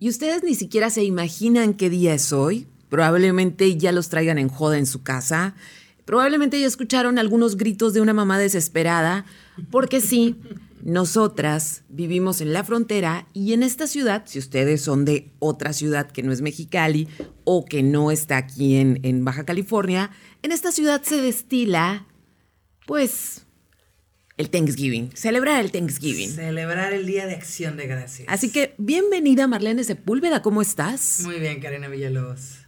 y ustedes ni siquiera se imaginan qué día es hoy. Probablemente ya los traigan en joda en su casa. Probablemente ya escucharon algunos gritos de una mamá desesperada, porque sí, nosotras vivimos en la frontera y en esta ciudad, si ustedes son de otra ciudad que no es Mexicali o que no está aquí en, en Baja California, en esta ciudad se destila, pues, el Thanksgiving, celebrar el Thanksgiving. Celebrar el Día de Acción de Gracias. Así que bienvenida Marlene Sepúlveda, ¿cómo estás? Muy bien, Karina Villalobos.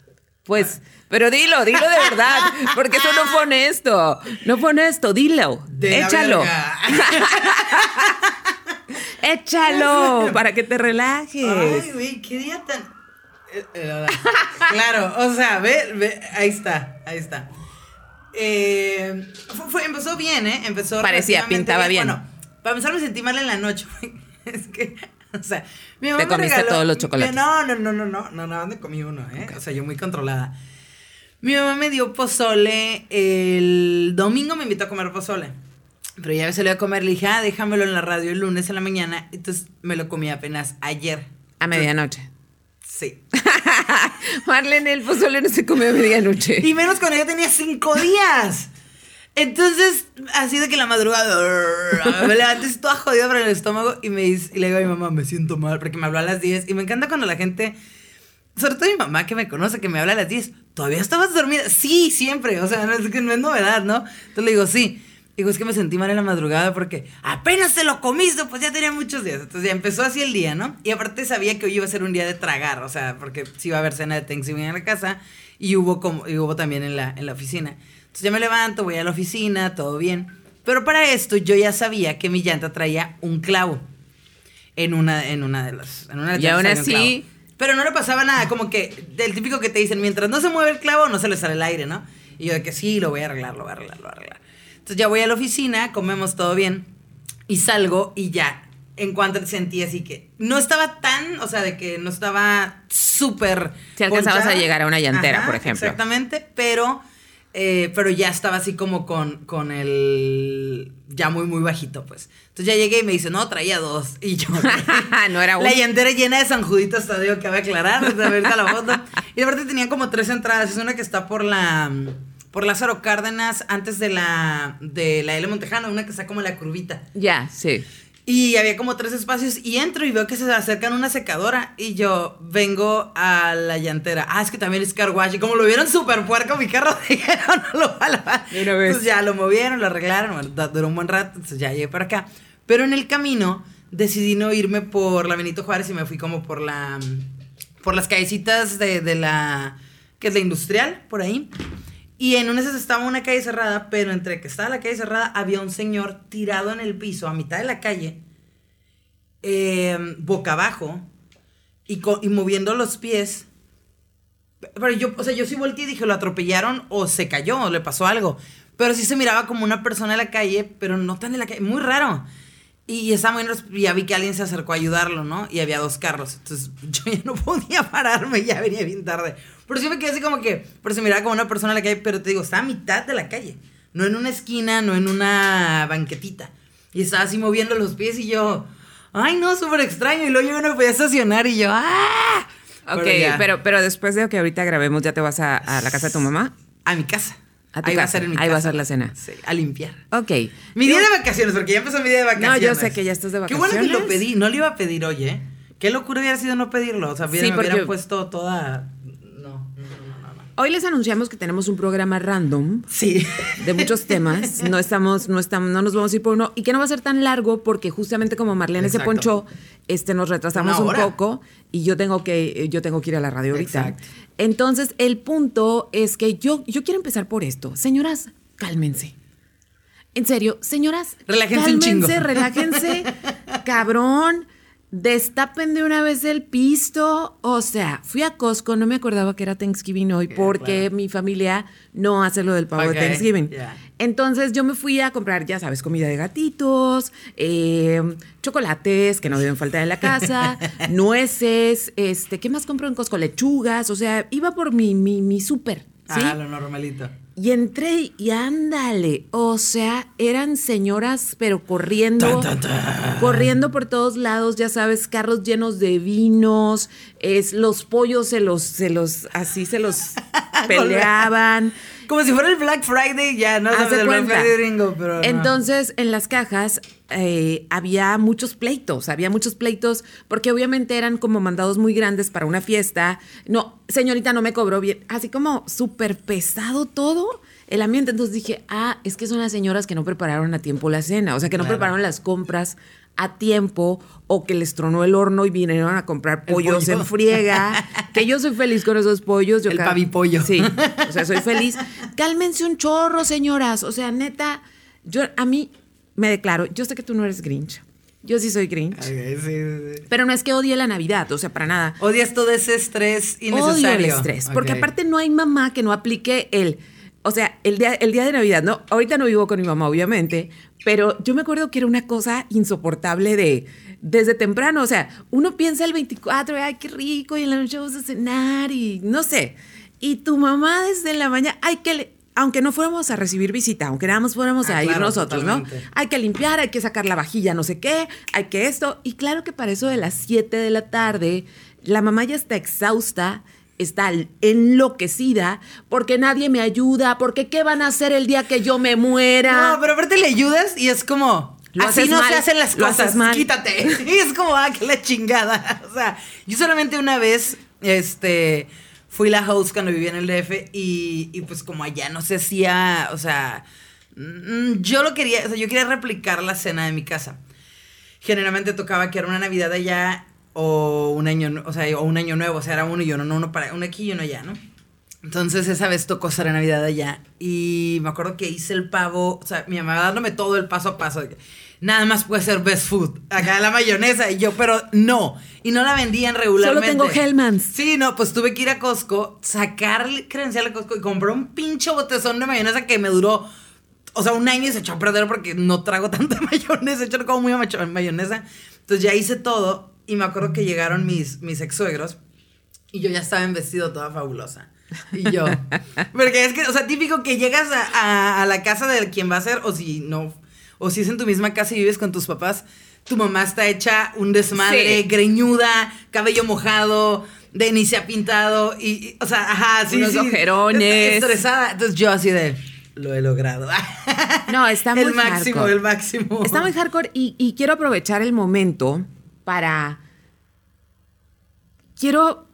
Pues, pero dilo, dilo de verdad, porque eso no fue honesto. No fue honesto, dilo. De échalo. échalo para que te relajes. Ay, güey, qué día tan. Eh, eh, claro, o sea, ve, ve, ahí está, ahí está. Eh, fue, fue- empezó bien, ¿eh? Empezó. Parecía, pintaba bien. Bueno, para empezar me sentí mal en la noche. Es que, o sea, mi mamá Te me comiste regaló- todos los chocolates. No, no, no, no, no, no, no, me comí uno, ¿eh? O sea, yo muy controlada. Mi mamá me dio pozole el domingo, me invitó a comer pozole. Pero ya lo iba a comer, le dije, ah, déjamelo en la radio el lunes en la mañana. Entonces me lo comí apenas ayer. A medianoche. Sí. Marlene, el pozole no se come a medianoche. Y menos cuando ya tenía cinco días. Entonces, así de que la madrugada me levanté toda jodida por el estómago y me dice, y le digo a mi mamá, me siento mal, porque me habló a las 10. Y me encanta cuando la gente, sobre todo mi mamá que me conoce, que me habla a las 10, ¿todavía estabas dormida? Sí, siempre. O sea, no es no es novedad, ¿no? Entonces le digo, sí. Digo, es que me sentí mal en la madrugada porque apenas te lo comiste, pues ya tenía muchos días. Entonces ya empezó así el día, ¿no? Y aparte sabía que hoy iba a ser un día de tragar, o sea, porque sí iba a haber cena de Thanksgiving en la casa y hubo, como, y hubo también en la, en la oficina. Entonces ya me levanto, voy a la oficina, todo bien. Pero para esto yo ya sabía que mi llanta traía un clavo en una, en una de las... En una de Y las aún traía un así-. Pero no le pasaba nada, como que del típico que te dicen, mientras no se mueve el clavo, no se le sale el aire, ¿no? Y yo de que sí, lo voy a arreglar, lo voy a arreglar, lo voy a arreglar. Entonces ya voy a la oficina, comemos todo bien, y salgo y ya, en cuanto sentí así que no estaba tan, o sea, de que no estaba súper... Si alcanzabas ponchada. a llegar a una llantera, por ejemplo. Exactamente, pero, eh, pero ya estaba así como con, con el... ya muy, muy bajito, pues. Entonces ya llegué y me dice, no, traía dos. Y yo... no era uno. La llantera llena de San Judito hasta digo que va a aclarar, desde ahorita la foto. Y aparte tenía como tres entradas. Es una que está por la por Lázaro Cárdenas antes de la de la L Montejano, una que está como la curvita. Ya, sí. Y había como tres espacios y entro y veo que se acercan una secadora y yo vengo a la llantera. Ah, es que también es car wash. Y como lo vieron súper puerco mi carro, dijeron, no lo va a lavar. De una vez. Entonces ya lo movieron, lo arreglaron, bueno, duró un buen rato, entonces ya llegué para acá. Pero en el camino decidí no irme por la Benito Juárez y me fui como por la por las callecitas de, de la que es la industrial, por ahí. Y en una estaba una calle cerrada, pero entre que estaba la calle cerrada había un señor tirado en el piso a mitad de la calle, eh, boca abajo, y, y moviendo los pies. Pero yo, o sea, yo sí volteé y dije, lo atropellaron o se cayó o le pasó algo. Pero sí se miraba como una persona en la calle, pero no tan en la calle, muy raro. Y estaba muy ya vi que alguien se acercó a ayudarlo, ¿no? Y había dos carros. Entonces yo ya no podía pararme, ya venía bien tarde. Pero sí me quedé así como que, pero se miraba como una persona en la calle, pero te digo, estaba a mitad de la calle. No en una esquina, no en una banquetita. Y estaba así moviendo los pies y yo, ay no, súper extraño. Y luego yo no me podía estacionar y yo, ¡ah! Ok, pero, pero después de que ahorita grabemos, ¿ya te vas a, a la casa de tu mamá? A mi casa. A Ahí va a casa. ser en mi Ahí va a casa. ser la cena. Sí, a limpiar. Ok. Mi día de vacaciones, porque ya empezó mi día de vacaciones. yo sé que ya estás de Qué bueno que lo vacaciones. pedí, no lo iba a pedir hoy, ¿eh? Qué locura hubiera sido no pedirlo. O sea, hubiera, Sí, me puesto toda. No, no, no, no, no. Hoy les anunciamos que tenemos un programa random Sí. de muchos temas. No estamos, no estamos, no nos vamos a ir por uno y que no va a ser tan largo porque justamente como Marlene se ponchó, este nos retrasamos un poco y yo tengo que yo tengo que ir a la radio ahorita. Exacto. Entonces, el punto es que yo yo quiero empezar por esto. Señoras, cálmense. En serio, señoras, Relájense un chingo. cálmense, relájense, cabrón. Destapen de una vez el pisto. O sea, fui a Costco, no me acordaba que era Thanksgiving hoy, porque claro. mi familia no hace lo del pavo de Thanksgiving. Entonces yo me fui a comprar, ya sabes, comida de gatitos, eh, chocolates que no deben faltar en la casa, nueces, este, ¿qué más compro en Costco? Lechugas, o sea, iba por mi, mi, mi súper, ¿sí? Ah, lo normalito. Y entré y ándale, o sea, eran señoras, pero corriendo, Tan, tan, tan. corriendo por todos lados, ya sabes, carros llenos de vinos, es, los pollos se los, se los, así se los peleaban. Como si fuera el Black Friday, ya, ¿no? Sabes, el Black. Friday gringo, pero. no. Entonces, en las cajas eh, había muchos pleitos, había muchos pleitos, porque obviamente eran como mandados muy grandes para una fiesta. No, señorita, no me cobró bien. Así como súper pesado todo el ambiente. Entonces dije, ah, es que son las señoras que no prepararon a tiempo la cena, o sea, que no Claro. prepararon las compras a tiempo o que les tronó el horno y vinieron a comprar pollos pollo. en friega, que yo soy feliz con esos pollos. Yo El pavipollo. Sí, o sea, soy feliz. Cálmense un chorro, señoras. O sea, neta, yo a mí me declaro, yo sé que tú no eres Grinch. Yo sí soy Grinch. Ok, sí, sí, sí. Pero no es que odie la Navidad, o sea, para nada. Odias todo ese estrés innecesario. Odio el estrés. Porque Ok. aparte no hay mamá que no aplique el. O sea, el día, el día de Navidad, ¿no? Ahorita no vivo con mi mamá, obviamente, pero yo me acuerdo que era una cosa insoportable de. Desde temprano, o sea, uno piensa el 24, ay, qué rico, y en la noche vamos a cenar, y no sé. Y tu mamá desde la mañana, hay que. le- Aunque no fuéramos a recibir visita, aunque nada más fuéramos Ah, a ir nosotros, ¿no? Hay que limpiar, hay que sacar la vajilla, no sé qué, hay que esto. Y claro que para eso de las 7 de la tarde, la mamá ya está exhausta, está enloquecida, porque nadie me ayuda, porque qué van a hacer el día que yo me muera. No, pero aparte le ayudas y es como. Lo así no mal, se hacen las cosas. mal. Quítate. Y es como, ah, que la chingada. O sea, yo solamente una vez, este. Fui la host cuando vivía en el DF y, y pues como allá no se hacía, o sea, mm, yo lo quería, o sea, yo quería replicar la cena de mi casa. Generalmente tocaba que era una Navidad allá o un año, o sea, o un año nuevo, o sea, era uno y uno, no uno para, uno aquí y uno allá, ¿no? Entonces esa vez tocó la Navidad allá y me acuerdo que hice el pavo, o sea, mi mamá dándome todo el paso a paso. de que Nada más puede ser best food. Acá la mayonesa y yo, pero no. Y no la vendían regularmente. tengo Hellmann's. Sí, no, pues tuve que ir a Costco, sacar credencial a Costco y comprar un pinche botezón de mayonesa que me duró, o sea, un año y se echó a perder porque no trago tanta mayonesa. Yo no como muy mayonesa. Entonces ya hice todo y me acuerdo que llegaron mis, mis ex suegros y yo ya estaba en vestido toda fabulosa. Y yo. Porque es que, o sea, típico que llegas a, a- a la casa de quien va a ser, o si no, o si es en tu misma casa y vives con tus papás, tu mamá está hecha un desmadre, Sí. greñuda, cabello mojado, de ni se ha pintado, y, y, o sea, ajá, sí, Unos sí. ojerones. Estresada. Entonces yo así de. Lo he logrado. No, está muy El máximo, hardcore. el máximo. Está muy hardcore y, y quiero aprovechar el momento para... Quiero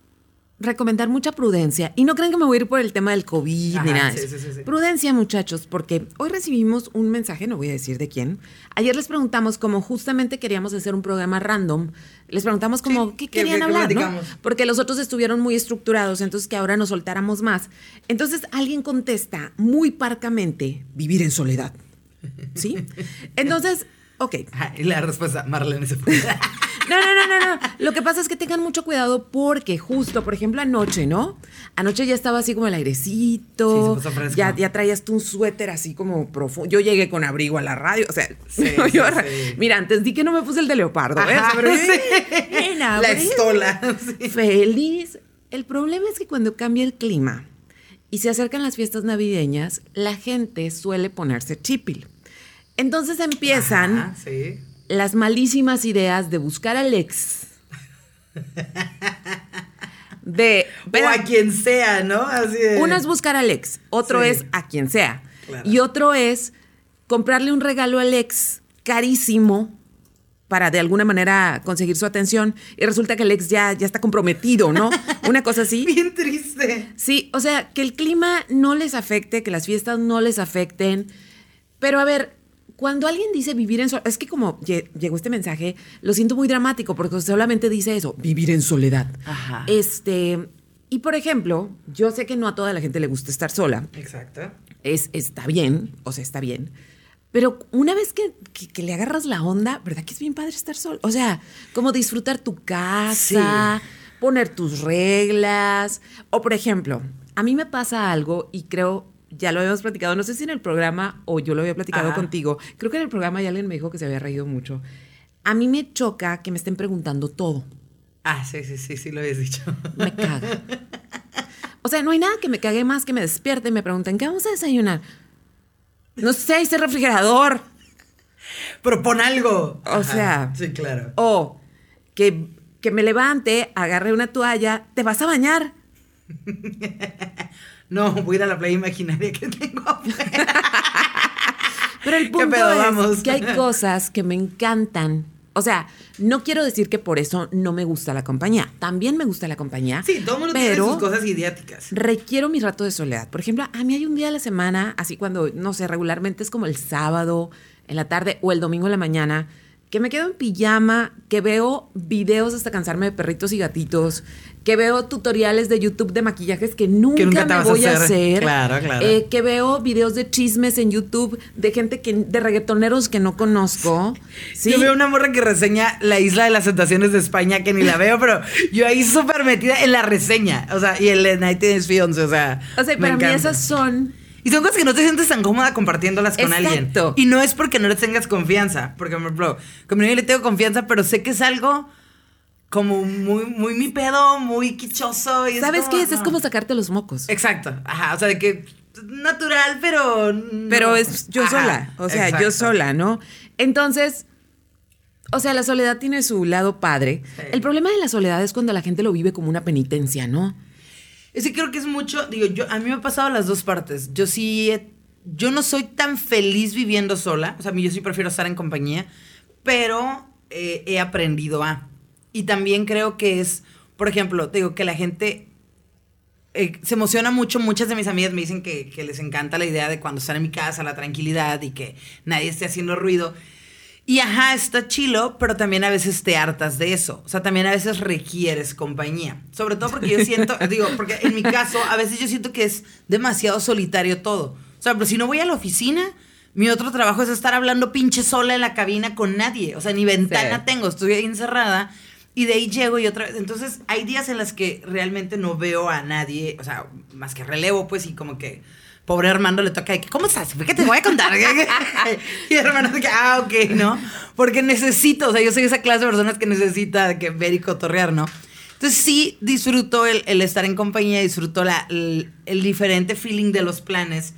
recomendar mucha prudencia. Y no crean que me voy a ir por el tema del COVID ni Ajá, nada. de sí, sí, sí. Prudencia, muchachos, porque hoy recibimos un mensaje, no voy a decir de quién. Ayer les preguntamos, como justamente queríamos hacer un programa random, les preguntamos como, ¿qué ¿qué- querían hablar? ¿no? Porque los otros estuvieron muy estructurados, entonces que ahora nos soltáramos más. Entonces alguien contesta muy parcamente, vivir en soledad. ¿Sí? Entonces, ok. La respuesta, Marlene se fue. No, no, no, no, no. Lo que pasa es que tengan mucho cuidado porque justo, por ejemplo, anoche, ¿no? Anoche ya estaba así como el Sí, airecito. se puso fresco. ya, ya traías tú un suéter así como profundo. Yo llegué con abrigo a la radio. O sea, Sí, sí, yo- sí. mira, antes di que no me puse el de leopardo. Ajá, Pero sí. en La estola. sí. Feliz. El problema es que cuando cambia el clima y se acercan las fiestas navideñas, la gente suele ponerse chipil. Entonces empiezan Ajá, sí. las malísimas ideas de buscar al ex. De. O a quien sea, ¿no? Así de. Uno es buscar al ex, otro Sí. es a quien sea. Claro. Y otro es comprarle un regalo al ex carísimo para de alguna manera conseguir su atención y resulta que el ex ya, ya está comprometido, ¿no? Una cosa así. Bien triste. Sí, o sea, que el clima no les afecte, que las fiestas no les afecten. Pero a ver, cuando alguien dice vivir en soledad, es que como lle- llegó este mensaje, lo siento muy dramático porque solamente dice eso, vivir en soledad. Ajá. Este, y por ejemplo, yo sé que no a toda la gente le gusta estar sola, Exacto. es, está bien, o sea, está bien. Pero una vez que, que- que le agarras la onda, ¿verdad que es bien padre estar solo? O sea, como disfrutar tu casa, poner tus reglas. O por ejemplo, a mí me pasa algo y creo, ya lo habíamos platicado, no sé si en el programa o yo lo había platicado Ajá. contigo. Creo que en el programa ya alguien me dijo que se había reído mucho. A mí me choca que me estén preguntando todo. Ah, sí, sí, sí, sí lo habías dicho. Me caga. O sea, no hay nada que me cague más que me despierte y me pregunten, ¿qué vamos a desayunar? No sé, el refrigerador. Propon algo. O sea. Sí, claro. O que, que me levante, agarre una toalla, ¿te vas a bañar? No, voy a ir a la playa imaginaria que tengo afuera. Pero el ¿Qué punto pedo, es vamos? que hay cosas que me encantan. O sea, no quiero decir que por eso no me gusta la compañía. También me gusta la compañía. Sí, todo el mundo pero tiene sus cosas idiáticas. requiero mi rato de soledad. Por ejemplo, a mí hay un día a la semana, así cuando, no sé, regularmente es como el sábado en la tarde o el domingo en la mañana, que me quedo en pijama, que veo videos hasta cansarme de perritos y gatitos, que veo tutoriales de YouTube de maquillajes que nunca, me vas a voy a hacer. hacer. Claro, claro. Eh, que veo videos de chismes en YouTube de gente que, de reggaetoneros que no conozco. ¿sí? Yo veo una morra que reseña la isla de las tentaciones de España, que ni la veo, pero yo ahí súper metida en la reseña. O sea, y el Night is Fiance, o sea. O sea, me para mí esas son Y son cosas que no te sientes tan cómoda compartiéndolas con alguien. Exacto. Y no es porque no le tengas confianza. Porque, por ejemplo, con mi novio le tengo confianza, pero sé que es algo como muy, muy mi pedo, muy quichoso. Y ¿Sabes como, qué es? Como sacarte los mocos. Exacto. Ajá. O sea, de que natural, pero. no. Pero es yo Ajá, sola, o sea, yo sola, ¿no? Entonces, o sea, la soledad tiene su lado padre. Sí. El problema de la soledad es cuando la gente lo vive como una penitencia, ¿no? Es que creo que es mucho, digo, yo a mí me ha pasado las dos partes. Yo sí, yo no soy tan feliz viviendo sola, o sea, yo sí prefiero estar en compañía, pero eh, he aprendido a. Y también creo que es, por ejemplo, digo que la gente eh, se emociona mucho. Muchas de mis amigas me dicen que, que les encanta la idea de cuando están en mi casa, la tranquilidad y que nadie esté haciendo ruido. Y ajá, está chilo, pero también a veces te hartas de eso. O sea, también a veces requieres compañía. Sobre todo porque yo siento, digo, porque en mi caso, a veces yo siento que es demasiado solitario todo. O sea, pero si no voy a la oficina, mi otro trabajo es estar hablando pinche sola en la cabina con nadie. O sea, ni ventana Sí. tengo, estoy ahí encerrada. Y de ahí llego y otra vez. Entonces, hay días en las que realmente no veo a nadie, o sea, más que relevo, pues, y como que. Pobre Armando le toca de que, ¿cómo estás? ¿Qué te voy a contar? y Armando que, ah, ok, ¿no? Porque necesito, o sea, yo soy esa clase de personas que necesita que ver y cotorrear, ¿no? Entonces sí disfruto el, estar en compañía, disfruto el diferente feeling de los planes,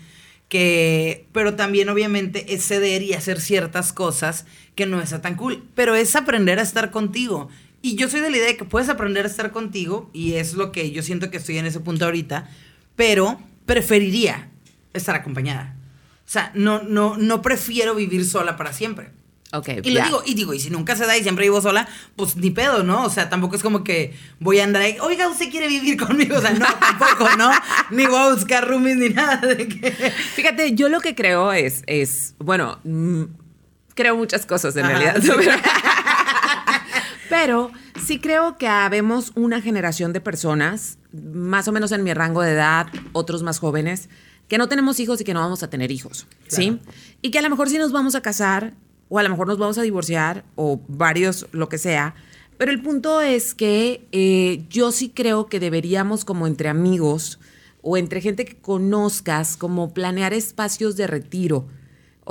que, pero también obviamente es ceder y hacer ciertas cosas que no está tan cool, pero es aprender a estar contigo. Y yo soy de la idea de que puedes aprender a estar contigo y es lo que yo siento que estoy en ese punto ahorita, pero preferiría estar acompañada. O sea, no, no, no prefiero vivir sola para siempre. Ok, Y lo digo, y digo, y si nunca se da y siempre vivo sola, pues ni pedo, ¿no? O sea, tampoco es como que voy a andar ahí, oiga, usted quiere vivir conmigo. O sea, no, tampoco, ¿no? Ni voy a buscar roomies ni nada de que. Fíjate, yo lo que creo es, es bueno, mm, creo muchas cosas en Ajá, realidad. sí. sobre- Pero sí creo que habemos una generación de personas, más o menos en mi rango de edad, otros más jóvenes, que no tenemos hijos y que no vamos a tener hijos, ¿sí? Y que a lo mejor sí nos vamos a casar, o a lo mejor nos vamos a divorciar, o varios, lo que sea. Pero el punto es que eh, yo sí creo que deberíamos, como entre amigos, o entre gente que conozcas, como planear espacios de retiro.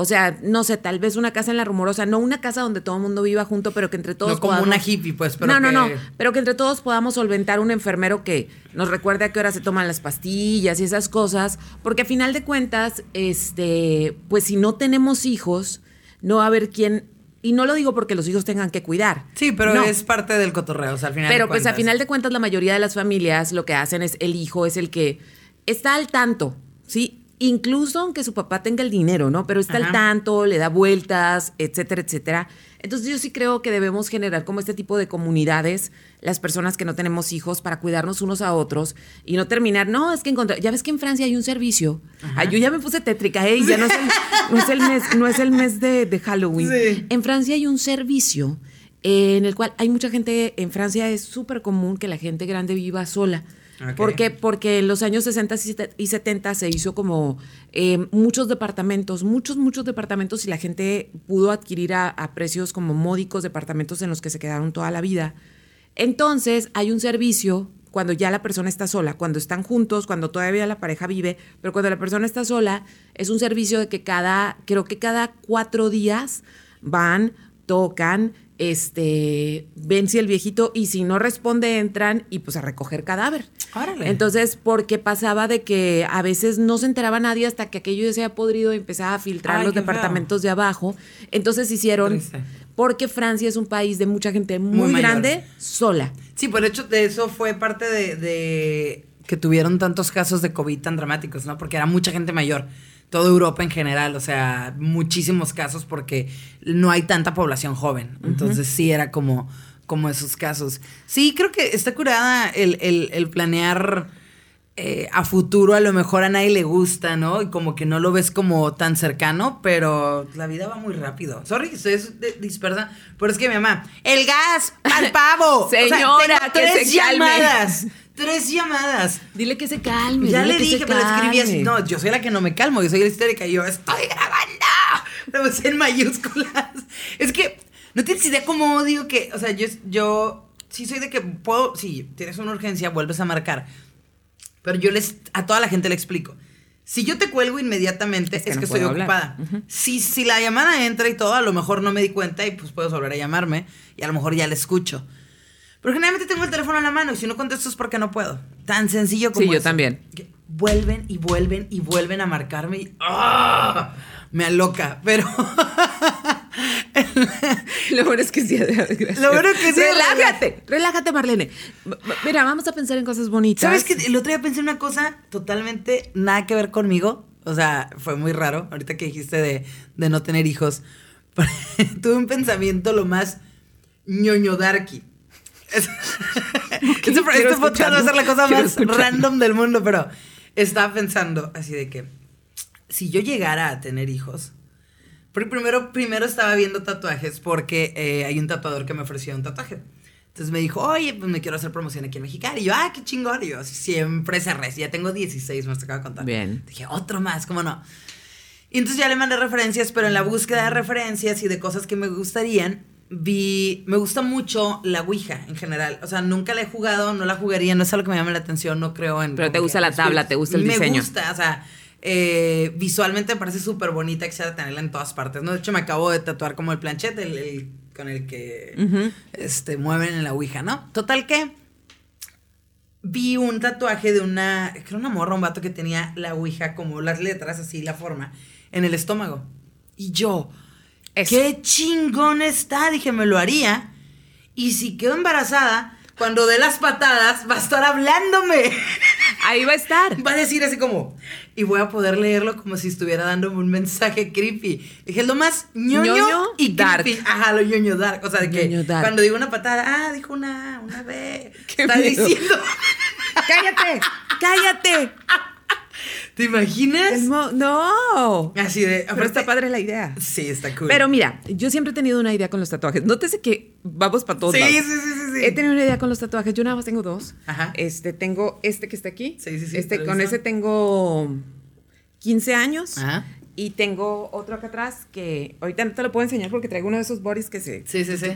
O sea, no sé, tal vez una casa en la rumorosa, no una casa donde todo el mundo viva junto, pero que entre todos No como podamos- una hippie, pues, pero no, no, que- no, pero que entre todos podamos solventar un enfermero que nos recuerde a qué hora se toman las pastillas y esas cosas, porque a final de cuentas, este, pues si no tenemos hijos, no va a haber quien y no lo digo porque los hijos tengan que cuidar. Sí, pero No. es parte del cotorreo, o sea, al final. Pero de pues a cuentas. final de cuentas la mayoría de las familias lo que hacen es el hijo es el que está al tanto, ¿sí? Incluso aunque su papá tenga el dinero, ¿no? Pero está al Ajá. tanto, le da vueltas, etcétera, etcétera. Entonces yo sí creo que debemos generar como este tipo de comunidades, las personas que no tenemos hijos, para cuidarnos unos a otros y no terminar, no, es que encontrar, ya ves que en Francia hay un servicio. Ay, yo ya me puse tétrica, ¿eh? Y Ya no es el, no es el mes, no es el mes de, de Halloween. Sí. En Francia hay un servicio eh, en el cual hay mucha gente, en Francia es súper común que la gente grande viva sola. Ok. ¿Por qué? Porque en los años 60 y 70 se hizo como eh, muchos departamentos, muchos, muchos departamentos y la gente pudo adquirir a precios como módicos departamentos en los que se quedaron toda la vida. Entonces hay un servicio cuando ya la persona está sola, cuando están juntos, cuando todavía la pareja vive, pero cuando la persona está sola, es un servicio de que cada, creo que cada cuatro días van, tocan, este, ven si el viejito y si no responde entran y pues a recoger cadáver. Órale. Entonces, porque pasaba de que a veces no se enteraba nadie hasta que aquello ya se había podrido y empezaba a filtrar Ay, los feo. departamentos de abajo. Entonces hicieron, Triste. porque Francia es un país de mucha gente muy, Muy grande, sola. Sí, por hecho de eso fue parte de, de que tuvieron tantos casos de COVID tan dramáticos, ¿no? Porque era mucha gente mayor. Toda Europa en general, o sea, muchísimos casos porque no hay tanta población joven. Entonces sí era como, como esos casos. Sí, creo que está curada el, el- el planear eh, a futuro. A lo mejor a nadie le gusta, ¿no? Y como que no lo ves como tan cercano, pero la vida va muy rápido. Sorry estoy dispersa, pero es que mi mamá, el gas al pavo. O sea, Señora, que tres calme. Tres llamadas. Dile que se calme. Ya le que dije, me lo escribí así. No, yo soy la que no me calmo, yo soy la histérica. Y yo, estoy grabando. Puse en mayúsculas. Es que no tienes idea cómo odio que. O sea, yo, yo sí soy de que puedo. Si tienes una urgencia, vuelves a marcar. Pero yo les. A toda la gente le explico. Si yo te cuelgo inmediatamente, Es es que estoy hablar. ocupada. Si, si la llamada entra y todo, a lo mejor no me di cuenta y pues puedes volver a llamarme y a lo mejor ya la escucho. Pero generalmente tengo el teléfono en la mano y si no contesto es porque no puedo. Tan sencillo como Sí, yo también. Que vuelven y vuelven y vuelven a marcarme y ¡ah! me aloca, pero Lo bueno es que sí. gracias. Lo bueno que sí, Relájate, relájate, Marlene. Mira, vamos a pensar en cosas bonitas. ¿Sabes que El otro día pensé en una cosa totalmente nada que ver conmigo. O sea, fue muy raro. Ahorita que dijiste de, de no tener hijos. Tuve un pensamiento lo más ñoño darky. Es- este, este podcast va a ser la cosa más random del mundo, pero estaba pensando así de que si yo llegara a tener hijos, primero, primero estaba viendo tatuajes porque eh, hay un tatuador que me ofreció un tatuaje. Entonces me dijo, oye, pues me quiero hacer promoción aquí en Mexicali. Y yo, ah, qué chingón. Y yo, siempre cerré. Ya tengo 16, me acaba de contar. Bien. Dije, otro más, ¿cómo no? Y entonces ya le mandé referencias, pero en la búsqueda de referencias y de cosas que me gustarían, vi, me gusta mucho la Ouija en general. O sea, nunca la he jugado, no la jugaría, no es algo que me llame la atención, no creo en... Pero te gusta que la tabla, te gusta el me diseño. Me gusta, o sea, eh, visualmente me parece súper bonita, quisiera tenerla en todas partes, ¿no? De hecho, me acabo de tatuar como el planchete, el, el- con el que este, mueven en la Ouija, ¿no? Total que vi un tatuaje de una, creo una morra, un vato que tenía la Ouija como las letras, así la forma, en el estómago. Y yo, Eso. qué chingón está, dije, me lo haría. Y si quedo embarazada, cuando dé las patadas, va a estar hablándome. Ahí va a estar. Va a decir así como, y voy a poder leerlo como si estuviera dándome un mensaje creepy. Dije, lo más ñoño, Ñoño, y dark. creepy. Ajá, lo ñoño dark. O sea, de que dark. cuando digo una patada, ah, dijo una, una B. Qué Está miedo. diciendo. ¡Cállate! ¡Cállate! ¿Te imaginas? No. Así de. Pero está padre la idea. Sí, está cool. Pero mira, yo siempre he tenido una idea con los tatuajes. Nótese que vamos para todos Sí, lados. sí, sí, sí, sí. He tenido una idea con los tatuajes. Yo nada más tengo dos. Ajá. Este, tengo este que está aquí. Sí, sí, sí, Este, con ese tengo 15 años. Ajá. Y tengo otro acá atrás que ahorita no te lo puedo enseñar porque traigo uno de esos bodies que se... Sí, sí, sí.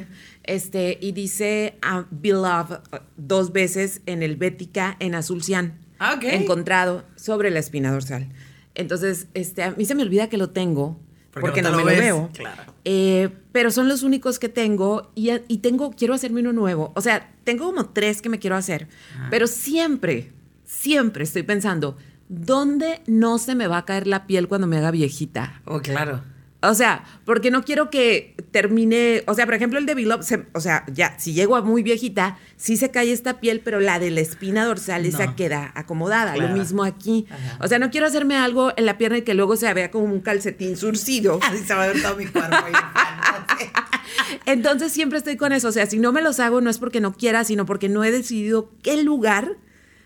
Este, y dice ah, Beloved uh, dos veces en el Bética en azul cian. Ah. Encontrado sobre la espina dorsal. Entonces, este, a mí se me olvida que lo tengo Porque porque, no me lo veo. claro. Eh, pero son los únicos que tengo y, y tengo, quiero hacerme uno nuevo. O sea, tengo como tres que me quiero hacer, Ajá. pero siempre, siempre estoy pensando, ¿dónde no se me va a caer la piel cuando me haga viejita? Oh, claro. O sea, porque no quiero que termine, o sea, por ejemplo, el de Beloved, se- o sea, ya, si llego a muy viejita, sí se cae esta piel, pero la de la espina dorsal, esa No. queda acomodada. Claro. Lo mismo aquí. Ajá. O sea, no quiero hacerme algo en la pierna y que luego se vea como un calcetín surcido. Así se va a ver todo mi cuerpo. Entonces siempre estoy con eso. O sea, si no me los hago, no es porque no quiera, sino porque no he decidido qué lugar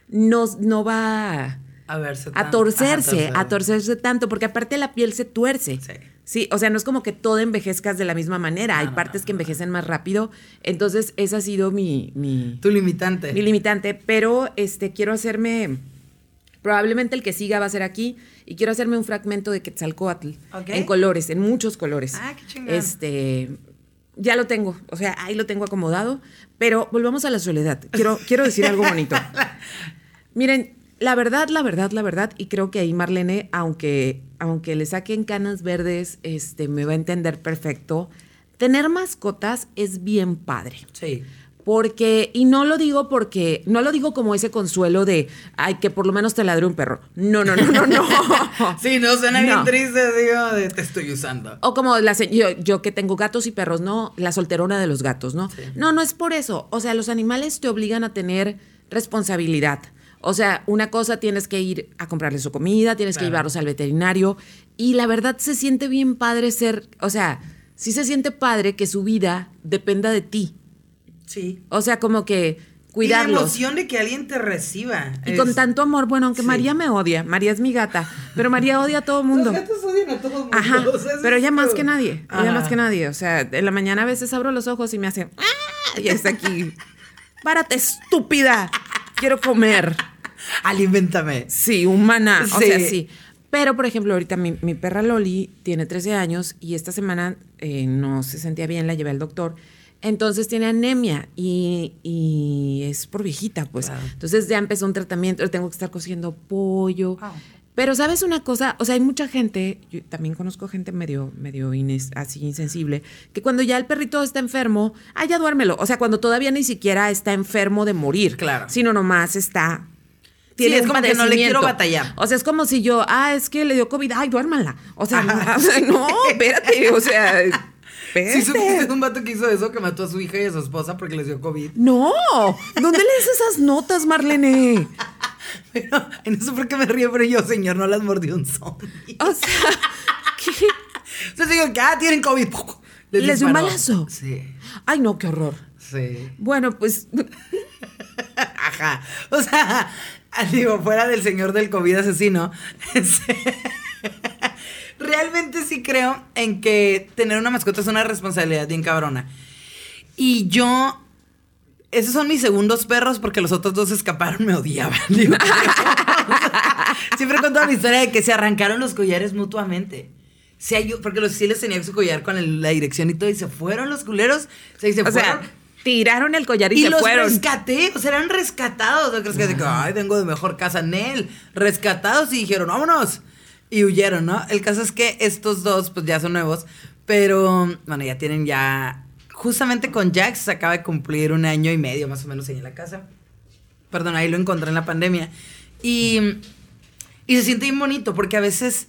no, no va A verse. a tan- torcerse, ajá, a torcerse tanto, porque aparte la piel se tuerce. Sí. Sí, o sea, no es como que todo envejezcas de la misma manera. No, Hay no, partes no, que envejecen más rápido. Entonces, esa ha sido mi, mi, Tu limitante. mi limitante. Pero este quiero hacerme. Probablemente el que siga va a ser aquí. Y quiero hacerme un fragmento de Quetzalcoatl. En colores, en muchos colores. Ah, qué chingón. Este. Ya lo tengo. O sea, ahí lo tengo acomodado. Pero volvamos a la soledad. Quiero, quiero decir algo bonito. Miren, la verdad, la verdad, la verdad, y creo que ahí Marlene, aunque, aunque le saquen canas verdes, este, me va a entender perfecto. tener mascotas es bien padre. Sí. Porque, y no lo digo porque, no lo digo como ese consuelo de, ay, que por lo menos te ladre un perro. No, no, no, no, no. sí, no, suena No. bien triste, digo, de te estoy usando. O como la, yo, yo que tengo gatos y perros, ¿no? La solterona de los gatos, ¿no? Sí. No, no es por eso. O sea, los animales te obligan a tener responsabilidad. O sea, una cosa tienes que ir a comprarles su comida, tienes que llevarlos al veterinario. Y la verdad se siente bien padre ser, o sea, sí se siente padre que su vida dependa de ti. Sí. O sea, como que Y la cuidarlos. emoción de que alguien te reciba. Y es- con tanto amor, bueno, aunque Sí. María me odia, María es mi gata, pero María odia a todo mundo. Los gatos odian a todo el mundo. Ajá, o sea, es pero ella más que nadie, ella más que nadie. O sea, en la mañana a veces abro los ojos y me hace, ¡ah! y está aquí, párate estúpida, quiero comer. Aliméntame. Sí, humana, o Sí. sea, sí. Pero, por ejemplo, ahorita mi, mi perra Loli tiene 13 años y esta semana eh, no se sentía bien, la llevé al doctor. Entonces tiene anemia y, y es por viejita, pues. Entonces ya empezó un tratamiento, tengo que estar cociendo pollo. Ah. Pero sabes una cosa, o sea, hay mucha gente, yo también conozco gente medio, medio ines- así insensible, que cuando ya el perrito está enfermo, ah, ya duérmelo. O sea, cuando todavía ni siquiera está enfermo de morir, Claro. sino nomás está Sí, es un como que no le quiero batallar. O sea, es como si yo, ah, es que le dio COVID, ay, duérmala. O sea, no, no, espérate, o sea, espérate. Sí, supiste un vato que hizo eso, que mató a su hija y a su esposa porque les dio COVID. No, ¿dónde lees esas notas, Marlene? Pero, y no sé por qué me río, pero yo, señor, no las mordió un zombie. O sea, ¿qué? Entonces digo que, ah, tienen COVID. ¿Les dio un balazo? Sí, Ay, no, qué horror. sí. Bueno, pues, Ajá. O sea, digo, fuera del señor del COVID asesino, este, realmente sí creo en que tener una mascota es una responsabilidad bien cabrona. Y yo, esos son mis segundos perros porque los otros dos escaparon, me odiaban. digo. Siempre cuento la historia de que se arrancaron los collares mutuamente. Se porque los sí les tenía su collar con el- la dirección y todo, y se fueron los culeros. O sea, y se o fueron. sea, tiraron el collar y, Y se los fueron. rescaté, o sea, eran rescatados. ¿No crees que, que, ay, vengo de mejor casa en él? Rescatados y dijeron, vámonos. Y huyeron, ¿no? El caso es que estos dos, pues ya son nuevos, pero, bueno, ya tienen ya. Justamente con Jax se acaba de cumplir un año y medio más o menos ahí en la casa. Perdón, ahí lo encontré en la pandemia. Y, y se siente bien bonito porque a veces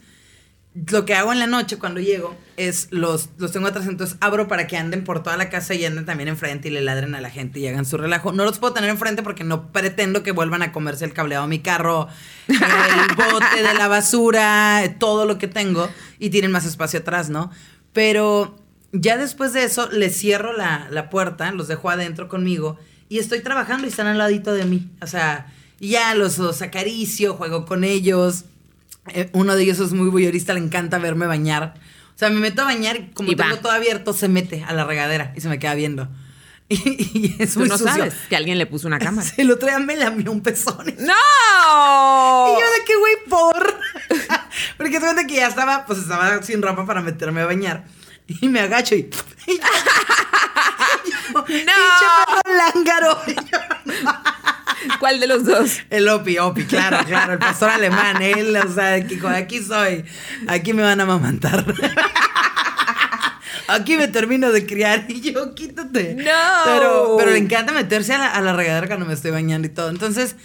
lo que hago en la noche cuando llego es los, los tengo atrás, entonces abro para que anden por toda la casa y anden también enfrente y le ladren a la gente y hagan su relajo. No los puedo tener enfrente porque no pretendo que vuelvan a comerse el cableado de mi carro, el bote de la basura, todo lo que tengo y tienen más espacio atrás, ¿no? Pero ya después de eso les cierro la, la puerta, los dejo adentro conmigo y estoy trabajando y están al ladito de mí. O sea, y ya los, los acaricio, juego con ellos. Eh, uno de ellos es muy bullorista, le encanta verme bañar. O sea, me meto a bañar y como Y va. tengo todo abierto, se mete a la regadera y se me queda viendo. Y, y es Tú muy no sucio. sabes que alguien le puso una cámara. Sí, El otro día me lamió un pezón. Y ¡No! yo de qué güey por. Porque se cuenta que ya estaba, pues estaba sin ropa para meterme a bañar. Y me agacho y. ¡No! ¡Pinche perro lángaro! ¿Cuál de los dos? El Opi, Opi, claro, claro, el pastor alemán, él, o sea, de aquí soy, aquí me van a amamantar. Aquí me termino de criar y yo, quítate. No. Pero, pero le encanta meterse a la, a la regadera cuando me estoy bañando y todo. Entonces,